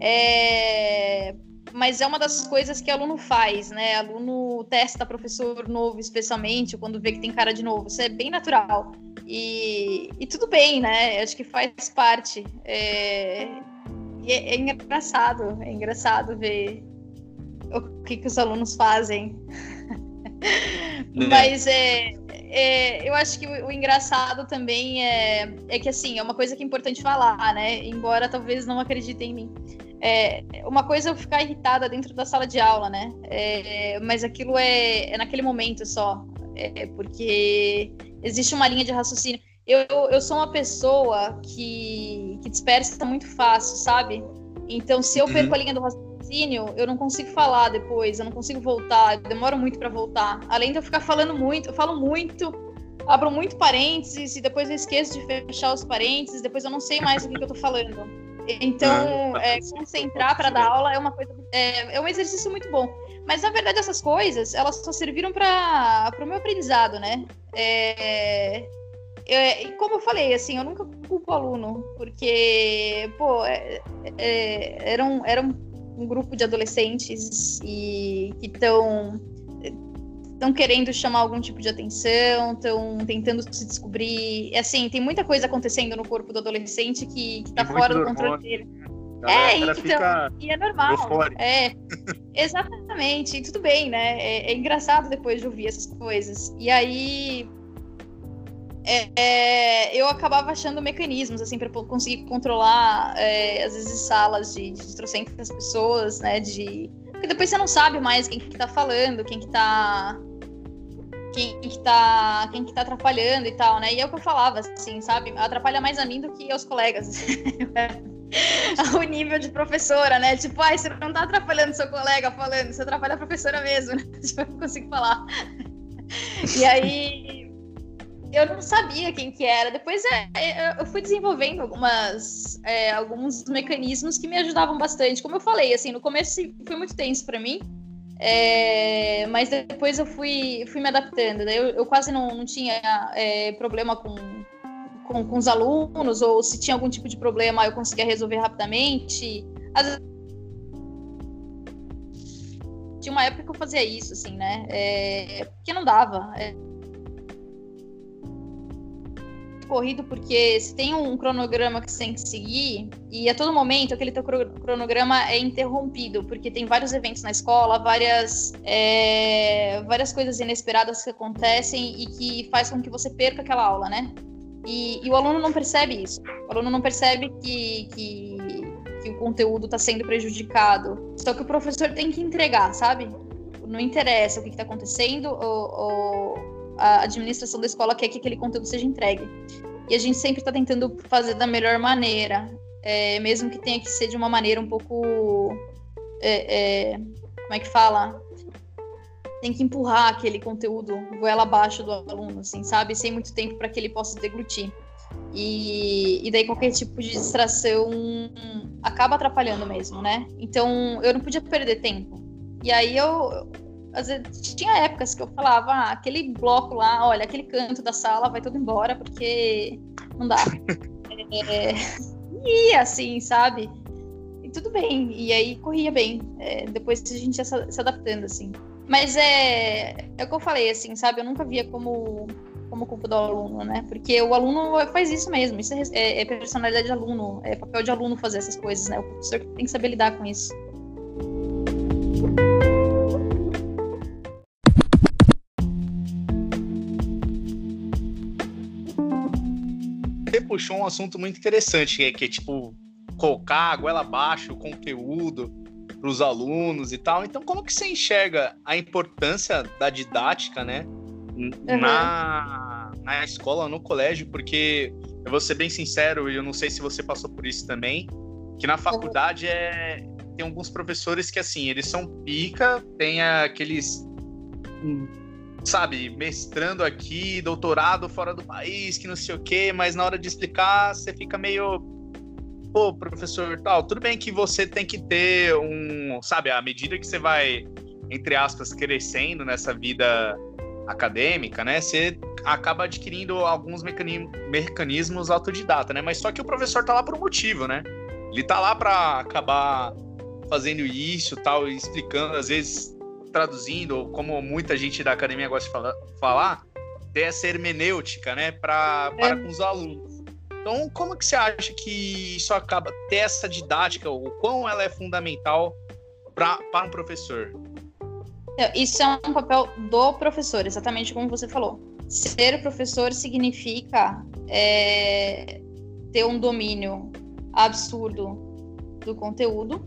É, mas é uma das coisas que aluno faz, né? Aluno testa professor novo, especialmente, quando vê que tem cara de novo. Isso é bem natural. E, e tudo bem, né? Acho que faz parte. É, é, é engraçado, é engraçado ver o que, que os alunos fazem. Né? Mas é, é, eu acho que o, o, engraçado também é, é que, assim, é uma coisa que é importante falar, né? Embora talvez não acreditem em mim. É, uma coisa é eu ficar irritada dentro da sala de aula, né? É, mas aquilo é, é, naquele momento só. É, porque existe uma linha de raciocínio. Eu, eu sou uma pessoa que, que dispersa muito fácil, sabe? Então, se eu uhum. perco a linha do raciocínio, eu não consigo falar depois, eu não consigo voltar, eu demoro muito para voltar. Além de eu ficar falando muito, eu falo muito, abro muito parênteses e depois eu esqueço de fechar os parênteses, depois eu não sei mais o que, que eu tô falando. Então, ah, é, concentrar para dar aula é uma coisa, é, é, um exercício muito bom. Mas na verdade essas coisas elas só serviram para o meu aprendizado, né? É, é, como eu falei, assim, eu nunca culpo o aluno, porque, pô, é, é, era, um, era um grupo de adolescentes e que estão estão querendo chamar algum tipo de atenção, estão tentando se descobrir. Assim, tem muita coisa acontecendo no corpo do adolescente que, que tá fora do controle dele. É, então, e é normal. É, exatamente, e tudo bem, né? É, é, engraçado depois de ouvir essas coisas. E aí é, é, eu acabava achando mecanismos assim para conseguir controlar é, às vezes salas de, de trocentas pessoas, né? De porque depois você não sabe mais quem que tá falando, quem que tá quem que tá, quem que tá atrapalhando e tal, né? E é o que eu falava, assim, sabe? Atrapalha mais a mim do que aos colegas. o nível de professora, né? Tipo, ai, você não tá atrapalhando seu colega falando, você atrapalha a professora mesmo, né? Tipo, eu não consigo falar. e aí, eu não sabia quem que era. Depois é, é, eu fui desenvolvendo algumas, é, alguns mecanismos que me ajudavam bastante. Como eu falei, assim, no começo foi muito tenso para mim, é, mas depois eu fui, fui me adaptando. Eu, eu quase não, não tinha é, problema com, com, com, os alunos, ou se tinha algum tipo de problema eu conseguia resolver rapidamente. Às vezes, tinha uma época que eu fazia isso, assim, né? É, porque não dava. É, corrido porque se tem um cronograma que você tem que seguir e a todo momento aquele teu cronograma é interrompido porque tem vários eventos na escola, várias é, várias coisas inesperadas que acontecem e que faz com que você perca aquela aula, né? E, e o aluno não percebe isso. O aluno não percebe que, que, que o conteúdo está sendo prejudicado. Só que o professor tem que entregar, sabe? Não interessa o que está acontecendo ou, ou a administração da escola quer que aquele conteúdo seja entregue. E a gente sempre está tentando fazer da melhor maneira, é, mesmo que tenha que ser de uma maneira um pouco. É, é, como é que fala? Tem que empurrar aquele conteúdo goela abaixo do aluno, assim, sabe? Sem muito tempo para que ele possa deglutir. E, e daí qualquer tipo de distração acaba atrapalhando mesmo, né? Então eu não podia perder tempo. E aí eu, às vezes, tinha épocas que eu falava, ah, aquele bloco lá, olha, aquele canto da sala vai todo embora, porque não dá. é, e assim, sabe? e tudo bem. E aí corria bem. É, depois a gente ia se adaptando, assim. Mas é, é o que eu falei, assim, sabe? Eu nunca via como, como culpa do aluno, né? Porque o aluno faz isso mesmo. Isso é, é, é personalidade de aluno, é papel de aluno fazer essas coisas, né? O professor tem que saber lidar com isso. Puxou um assunto muito interessante, que é, que é tipo colocar a goela abaixo o conteúdo para os alunos e tal. Então, como que você enxerga a importância da didática, né, uhum. na, na escola, no colégio? Porque eu vou ser bem sincero, e eu não sei se você passou por isso também, que na faculdade é tem alguns professores que assim eles são pica, tem aqueles sabe, mestrando aqui, doutorado fora do país, que não sei o quê, mas na hora de explicar você fica meio pô, professor, tal, tudo bem que você tem que ter um, sabe, à medida que você vai, entre aspas, crescendo nessa vida acadêmica, né, você acaba adquirindo alguns mecanismos autodidata, né, mas só que o professor tá lá por um motivo, né, ele tá lá para acabar fazendo isso, tal, explicando, às vezes traduzindo, como muita gente da academia gosta de falar, falar ter essa hermenêutica, né, pra, para é. com os alunos. Então, como que você acha que isso acaba ter essa didática, o quão ela é fundamental pra, para um professor? Isso é um papel do professor, exatamente como você falou. Ser professor significa é, ter um domínio absurdo do conteúdo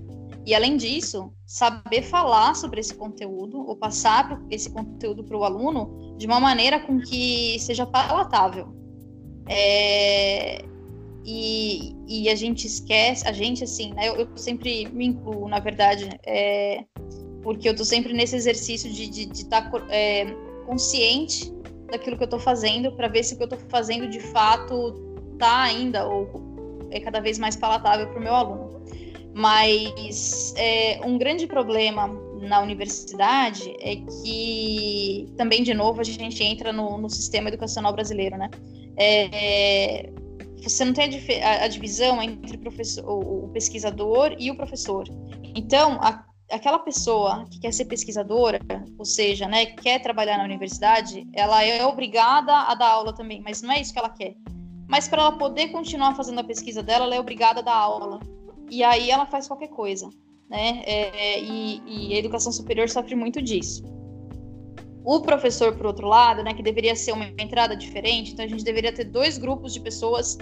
e, além disso, saber falar sobre esse conteúdo ou passar esse conteúdo para o aluno de uma maneira com que seja palatável. É, e, e, a gente esquece, a gente assim, né? Eu, eu sempre me incluo, na verdade, é, porque eu tô sempre nesse exercício de estar tá, é, consciente daquilo que eu tô fazendo para ver se o que eu tô fazendo de fato tá ainda ou é cada vez mais palatável para o meu aluno. Mas é, um grande problema na universidade é que também de novo a gente entra no, no sistema educacional brasileiro, né? É, você não tem a, a divisão entre o, o, pesquisador e o professor. Então, a, aquela pessoa que quer ser pesquisadora, ou seja, né, quer trabalhar na universidade, ela é obrigada a dar aula também, mas não é isso que ela quer. Mas para ela poder continuar fazendo a pesquisa dela, ela é obrigada a dar aula. E aí ela faz qualquer coisa, né? É, e, e a educação superior sofre muito disso. O professor, por outro lado, né, que deveria ser uma entrada diferente, então a gente deveria ter dois grupos de pessoas,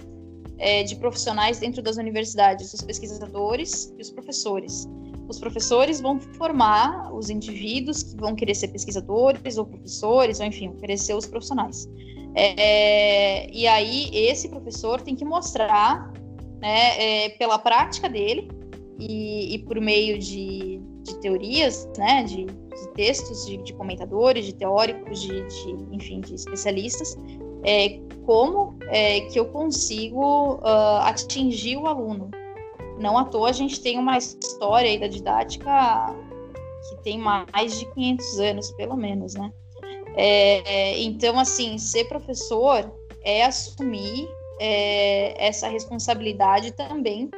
é, de profissionais dentro das universidades, os pesquisadores e os professores. Os professores vão formar os indivíduos que vão querer ser pesquisadores ou professores, ou enfim, querer ser os profissionais. É, e aí, esse professor tem que mostrar, né, é, pela prática dele e, e por meio de, de teorias, né, de de textos de, de comentadores, de teóricos, de, enfim, de especialistas, é, como é, que eu consigo uh, atingir o aluno. Não à toa a gente tem uma história aí da didática que tem mais de 500 anos, pelo menos, né? É, então, assim, ser professor é assumir é, essa responsabilidade também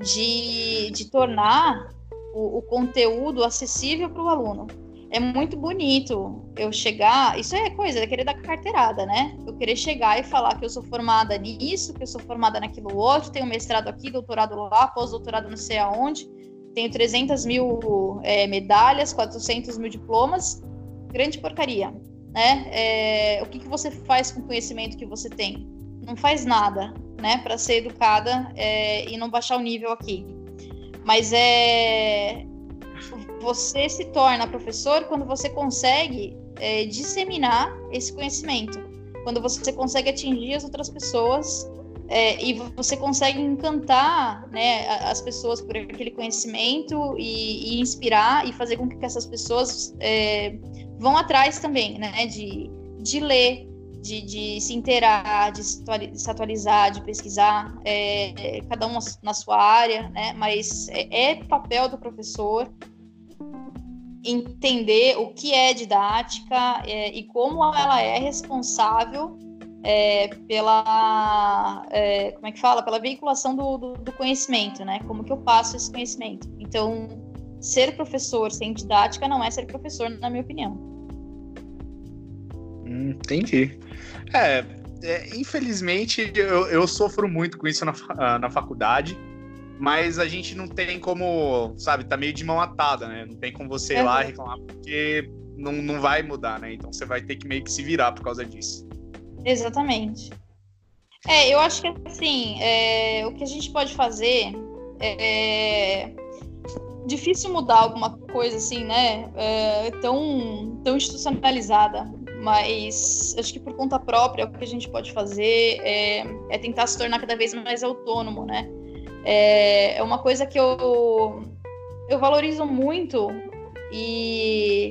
de, de tornar o, o conteúdo acessível para o aluno é muito bonito eu chegar. Isso é coisa, é querer dar carteirada, né? Eu querer chegar e falar que eu sou formada nisso, que eu sou formada naquilo outro, tenho mestrado aqui, doutorado lá, pós-doutorado não sei aonde, tenho 300 mil é, medalhas, 400 mil diplomas. Grande porcaria, né? É, o que, que você faz com o conhecimento que você tem? Não faz nada, né? Para ser educada é, e não baixar o nível aqui. Mas é, você se torna professor quando você consegue é, disseminar esse conhecimento, quando você consegue atingir as outras pessoas é, e você consegue encantar né, as pessoas por aquele conhecimento e, e, inspirar e fazer com que essas pessoas é, vão atrás também, né, de, de ler, de, de se inteirar, de se atualizar, de pesquisar, é, cada um na sua área, né? Mas é, é papel do professor entender o que é didática é, e como ela é responsável é, pela é, como é que fala? Pela veiculação do, do, do, conhecimento né? Como que eu passo esse conhecimento. Então ser professor sem didática não é ser professor na minha opinião entendi é, é, infelizmente eu, eu sofro muito com isso na, na faculdade mas a gente não tem como, sabe, tá meio de mão atada, né? Não tem como você ir lá reclamar, porque não, não vai mudar, né? Então você vai ter que meio que se virar por causa disso. Exatamente. É, eu acho que assim, é, o que a gente pode fazer é difícil mudar alguma coisa assim, né? É, tão, tão institucionalizada. Mas acho que por conta própria o que a gente pode fazer é, é tentar se tornar cada vez mais autônomo, né? É, é uma coisa que eu, eu valorizo muito e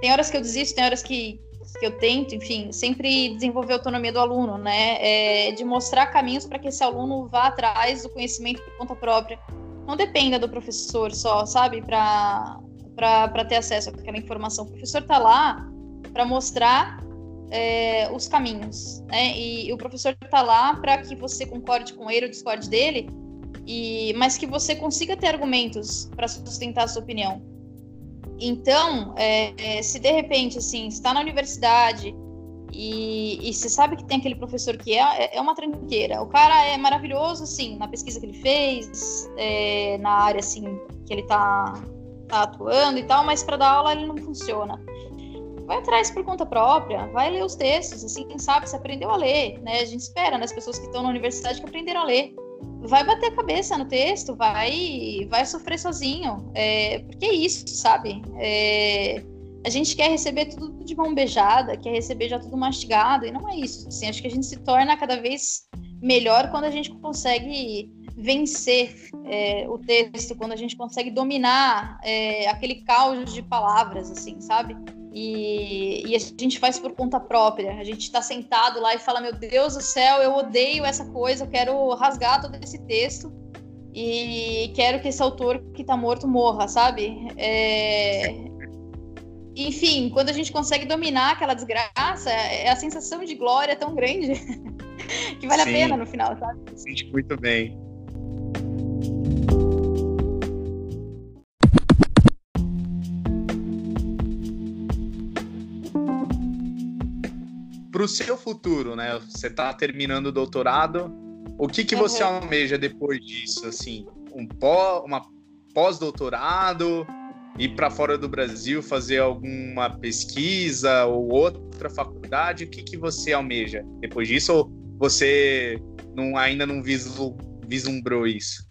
tem horas que eu desisto, tem horas que, que eu tento, enfim, sempre desenvolver a autonomia do aluno, né? É, de mostrar caminhos para que esse aluno vá atrás do conhecimento por conta própria. Não dependa do professor só, sabe? Para ter acesso àquela informação. O professor está lá para mostrar é, os caminhos, né? E, e o professor está lá para que você concorde com ele ou discorde dele, e, mas que você consiga ter argumentos para sustentar a sua opinião. Então, é, é, se de repente, assim, está na universidade e, e você sabe que tem aquele professor que é, é, é uma tranqueira, o cara é maravilhoso, assim, na pesquisa que ele fez, é, na área, assim, que ele está tá atuando e tal, mas para dar aula ele não funciona. Vai atrás por conta própria, vai ler os textos, assim, quem sabe você aprendeu a ler, né? A gente espera nas né, pessoas que estão na universidade que aprenderam a ler vai bater a cabeça no texto, vai, vai sofrer sozinho. É, porque é isso, sabe? É, a gente quer receber tudo de mão beijada, quer receber já tudo mastigado, e não é isso. Assim, acho que a gente se torna cada vez melhor quando a gente consegue vencer é, o texto, quando a gente consegue dominar é, aquele caos de palavras, assim, sabe? E, e, a gente faz por conta própria. A gente está sentado lá e fala: Meu Deus do céu, eu odeio essa coisa, eu quero rasgar todo esse texto e quero que esse autor que está morto morra, sabe? É... Enfim, quando a gente consegue dominar aquela desgraça, é a sensação de glória tão grande que vale Sim. a pena no final, sabe? Sente muito bem. Para o seu futuro, né? Você está terminando o doutorado. O que, que você uhum. almeja depois disso? Assim, um pós, uma pós-doutorado, ir para fora do Brasil fazer alguma pesquisa ou outra faculdade? O que, que você almeja depois disso? Ou você não, ainda não vislumbrou isso?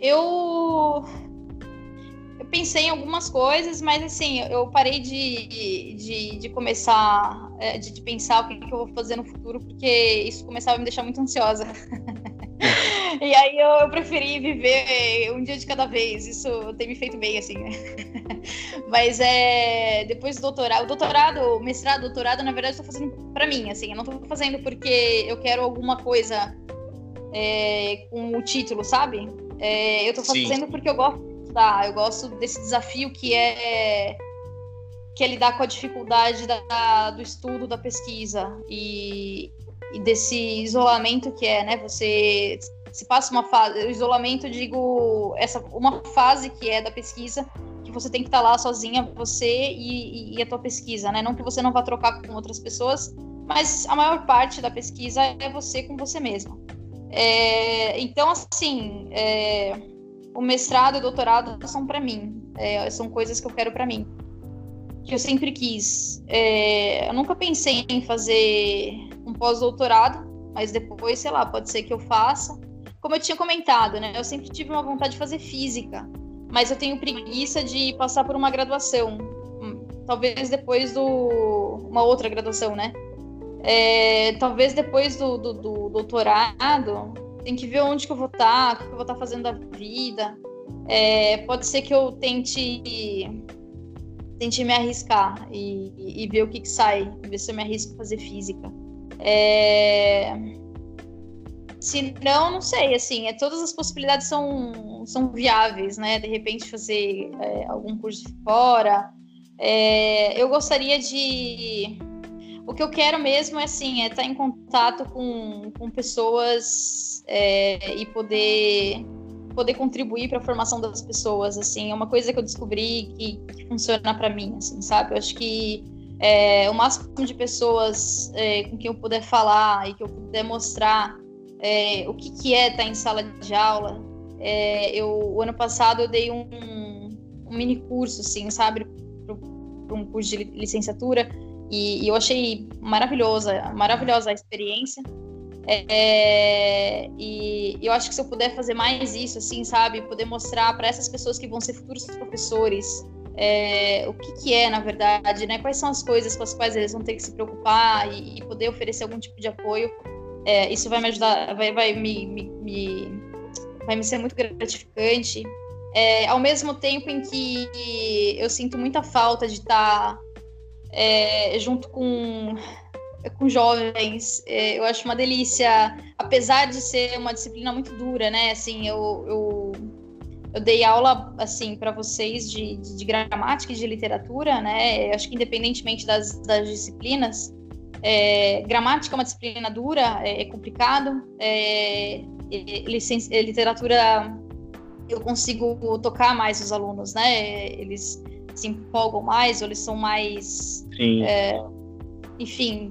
Eu pensei em algumas coisas, mas assim, eu parei de, de, de começar, é, de, de, pensar o que, que eu vou fazer no futuro, porque isso começava a me deixar muito ansiosa. e aí eu, eu, preferi viver um dia de cada vez, isso tem me feito bem, assim, né? mas é, depois do doutorado, o doutorado, mestrado, doutorado, na verdade, eu tô fazendo para mim, assim, eu não tô fazendo porque eu quero alguma coisa é, com o título, sabe? É, eu tô fazendo Sim. porque eu gosto estudar. Eu gosto desse desafio que é que é lidar com a dificuldade da, do estudo, da pesquisa e, e, desse isolamento que é, né? Você se passa uma fase, o isolamento, digo, essa uma fase que é da pesquisa que você tem que estar lá sozinha, você e, e, a tua pesquisa, né? Não que você não vá trocar com outras pessoas, mas a maior parte da pesquisa é você com você mesma. É, então, assim, é, o mestrado e o doutorado são para mim, é, são coisas que eu quero para mim, que eu sempre quis. É, eu nunca pensei em fazer um pós-doutorado, mas depois, sei lá, pode ser que eu faça. Como eu tinha comentado, né? Eu sempre tive uma vontade de fazer física, mas eu tenho preguiça de passar por uma graduação, hum, talvez depois do uma outra graduação, né? É, talvez depois do, do, do doutorado tem que ver onde que eu vou estar, tá, o que eu vou estar tá fazendo da vida. É, pode ser que eu tente tente me arriscar e, e ver o que, que sai, ver se eu me arrisco a fazer física. É... Se não, não sei, assim, é, todas as possibilidades são, são viáveis, né? De repente fazer é, algum curso fora. É, eu gostaria de o que eu quero mesmo é assim, é estar em contato com, com pessoas é, e poder poder contribuir para a formação das pessoas, assim, é uma coisa que eu descobri que, que funciona para mim, assim, sabe? Eu acho que é, o máximo de pessoas é, com quem eu puder falar e que eu puder mostrar é, o que, que é estar em sala de aula. É, eu, o ano passado eu dei um, um mini curso, assim, sabe, para um curso de licenciatura e, e, eu achei maravilhosa, maravilhosa a experiência. É, e eu acho que se eu puder fazer mais isso, assim, sabe, poder mostrar para essas pessoas que vão ser futuros professores é, o que, que, é, na verdade, né? Quais são as coisas com as quais eles vão ter que se preocupar e, e poder oferecer algum tipo de apoio. É, isso vai me ajudar, vai, vai me, me, me, vai me ser muito gratificante. É, ao mesmo tempo em que eu sinto muita falta de estar é, junto com com jovens, é, eu acho uma delícia, apesar de ser uma disciplina muito dura, né? Assim, eu, eu eu dei aula assim para vocês de, de, de, gramática e de literatura, né? Acho que independentemente das, das disciplinas, é, gramática é uma disciplina dura, é, é complicado. É, é, literatura eu consigo tocar mais os alunos, né? Eles se empolgam mais, ou eles são mais, é, enfim,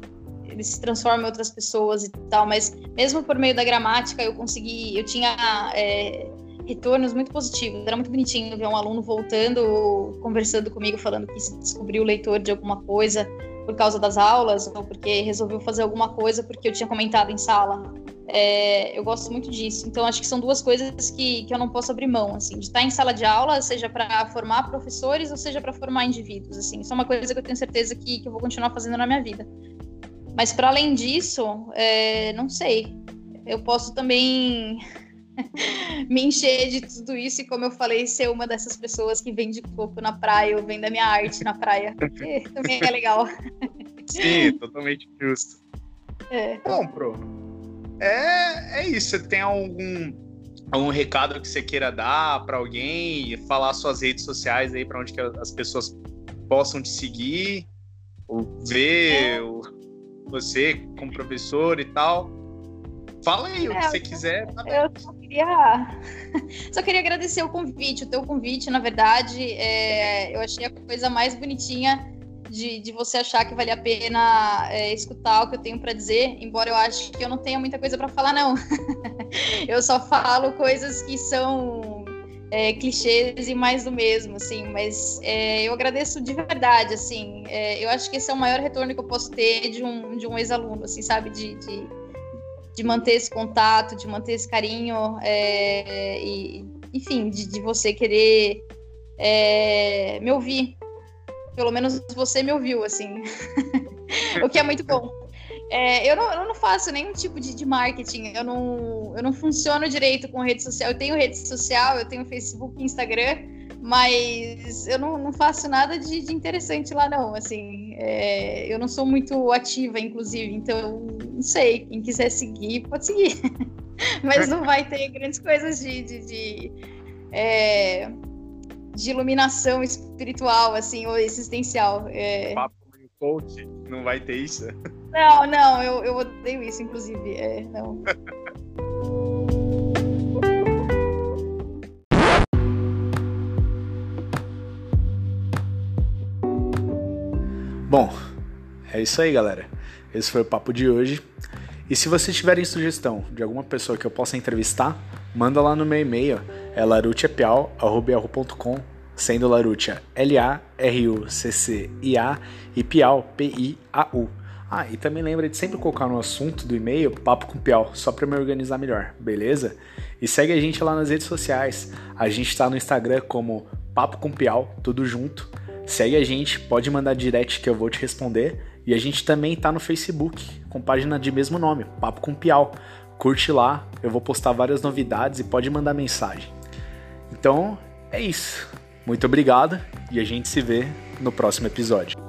eles se transformam em outras pessoas e tal. Mas mesmo por meio da gramática eu consegui, eu tinha é, retornos muito positivos. Era muito bonitinho ver um aluno voltando, conversando comigo, falando que se descobriu leitor de alguma coisa por causa das aulas, ou porque resolveu fazer alguma coisa porque eu tinha comentado em sala. É, eu gosto muito disso. Então, acho que são duas coisas que, que eu não posso abrir mão, assim, de estar em sala de aula, seja para formar professores ou seja para formar indivíduos, assim. Isso é uma coisa que eu tenho certeza que, que eu vou continuar fazendo na minha vida. Mas, para além disso, é, não sei. Eu posso também me encher de tudo isso e, como eu falei, ser uma dessas pessoas que vende coco na praia ou vende a minha arte na praia. também é legal. Sim, totalmente justo. É. Bom, é, é isso. Você tem algum, algum recado que você queira dar para alguém? Falar suas redes sociais aí para onde que as pessoas possam te seguir? Ou ver é. Você como professor e tal? Fala aí é, o que você quiser. Tá eu só queria, só queria agradecer o convite, o teu convite, na verdade. É, eu achei a coisa mais bonitinha de, de você achar que vale a pena é, escutar o que eu tenho para dizer, embora eu acho que eu não tenha muita coisa para falar, não. eu só falo coisas que são é, clichês e mais do mesmo, assim, mas é, eu agradeço de verdade, assim, é, eu acho que esse é o maior retorno que eu posso ter de um, de um ex-aluno, assim, sabe, de, de de manter esse contato, de manter esse carinho, é, e, enfim, de, de você querer é, me ouvir. Pelo menos você me ouviu, assim. o que é muito bom. É, eu, não, eu não faço nenhum tipo de, de, marketing, eu não, eu não funciono direito com rede social. Eu tenho rede social, eu tenho Facebook Instagram, mas eu não, não faço nada de, de, interessante lá, não. Assim, é, eu não sou muito ativa, inclusive, então não sei. Quem quiser seguir, pode seguir. mas não vai ter grandes coisas de, de, de, é, de iluminação espiritual, assim, ou existencial. É... Papo coach, não vai ter isso? Não, não, eu, eu odeio isso, inclusive. É, não. Bom, é isso aí, galera. Esse foi o papo de hoje. E se vocês tiverem sugestão de alguma pessoa que eu possa entrevistar, manda lá no meu e-mail, é sendo Larutia L-A-R-U-C-C-I-A e Piau, P-I-A-U. Ah, e também lembra de sempre colocar no assunto do e-mail Papo com Piau, só para me organizar melhor, beleza? E segue a gente lá nas redes sociais. A gente está no Instagram como Papo com Piau, tudo junto. Segue a gente, pode mandar direct que eu vou te responder. E a gente também tá no Facebook, com página de mesmo nome, Papo com Piau. Curte lá, eu vou postar várias novidades e pode mandar mensagem. Então, é isso. Muito obrigado e a gente se vê no próximo episódio.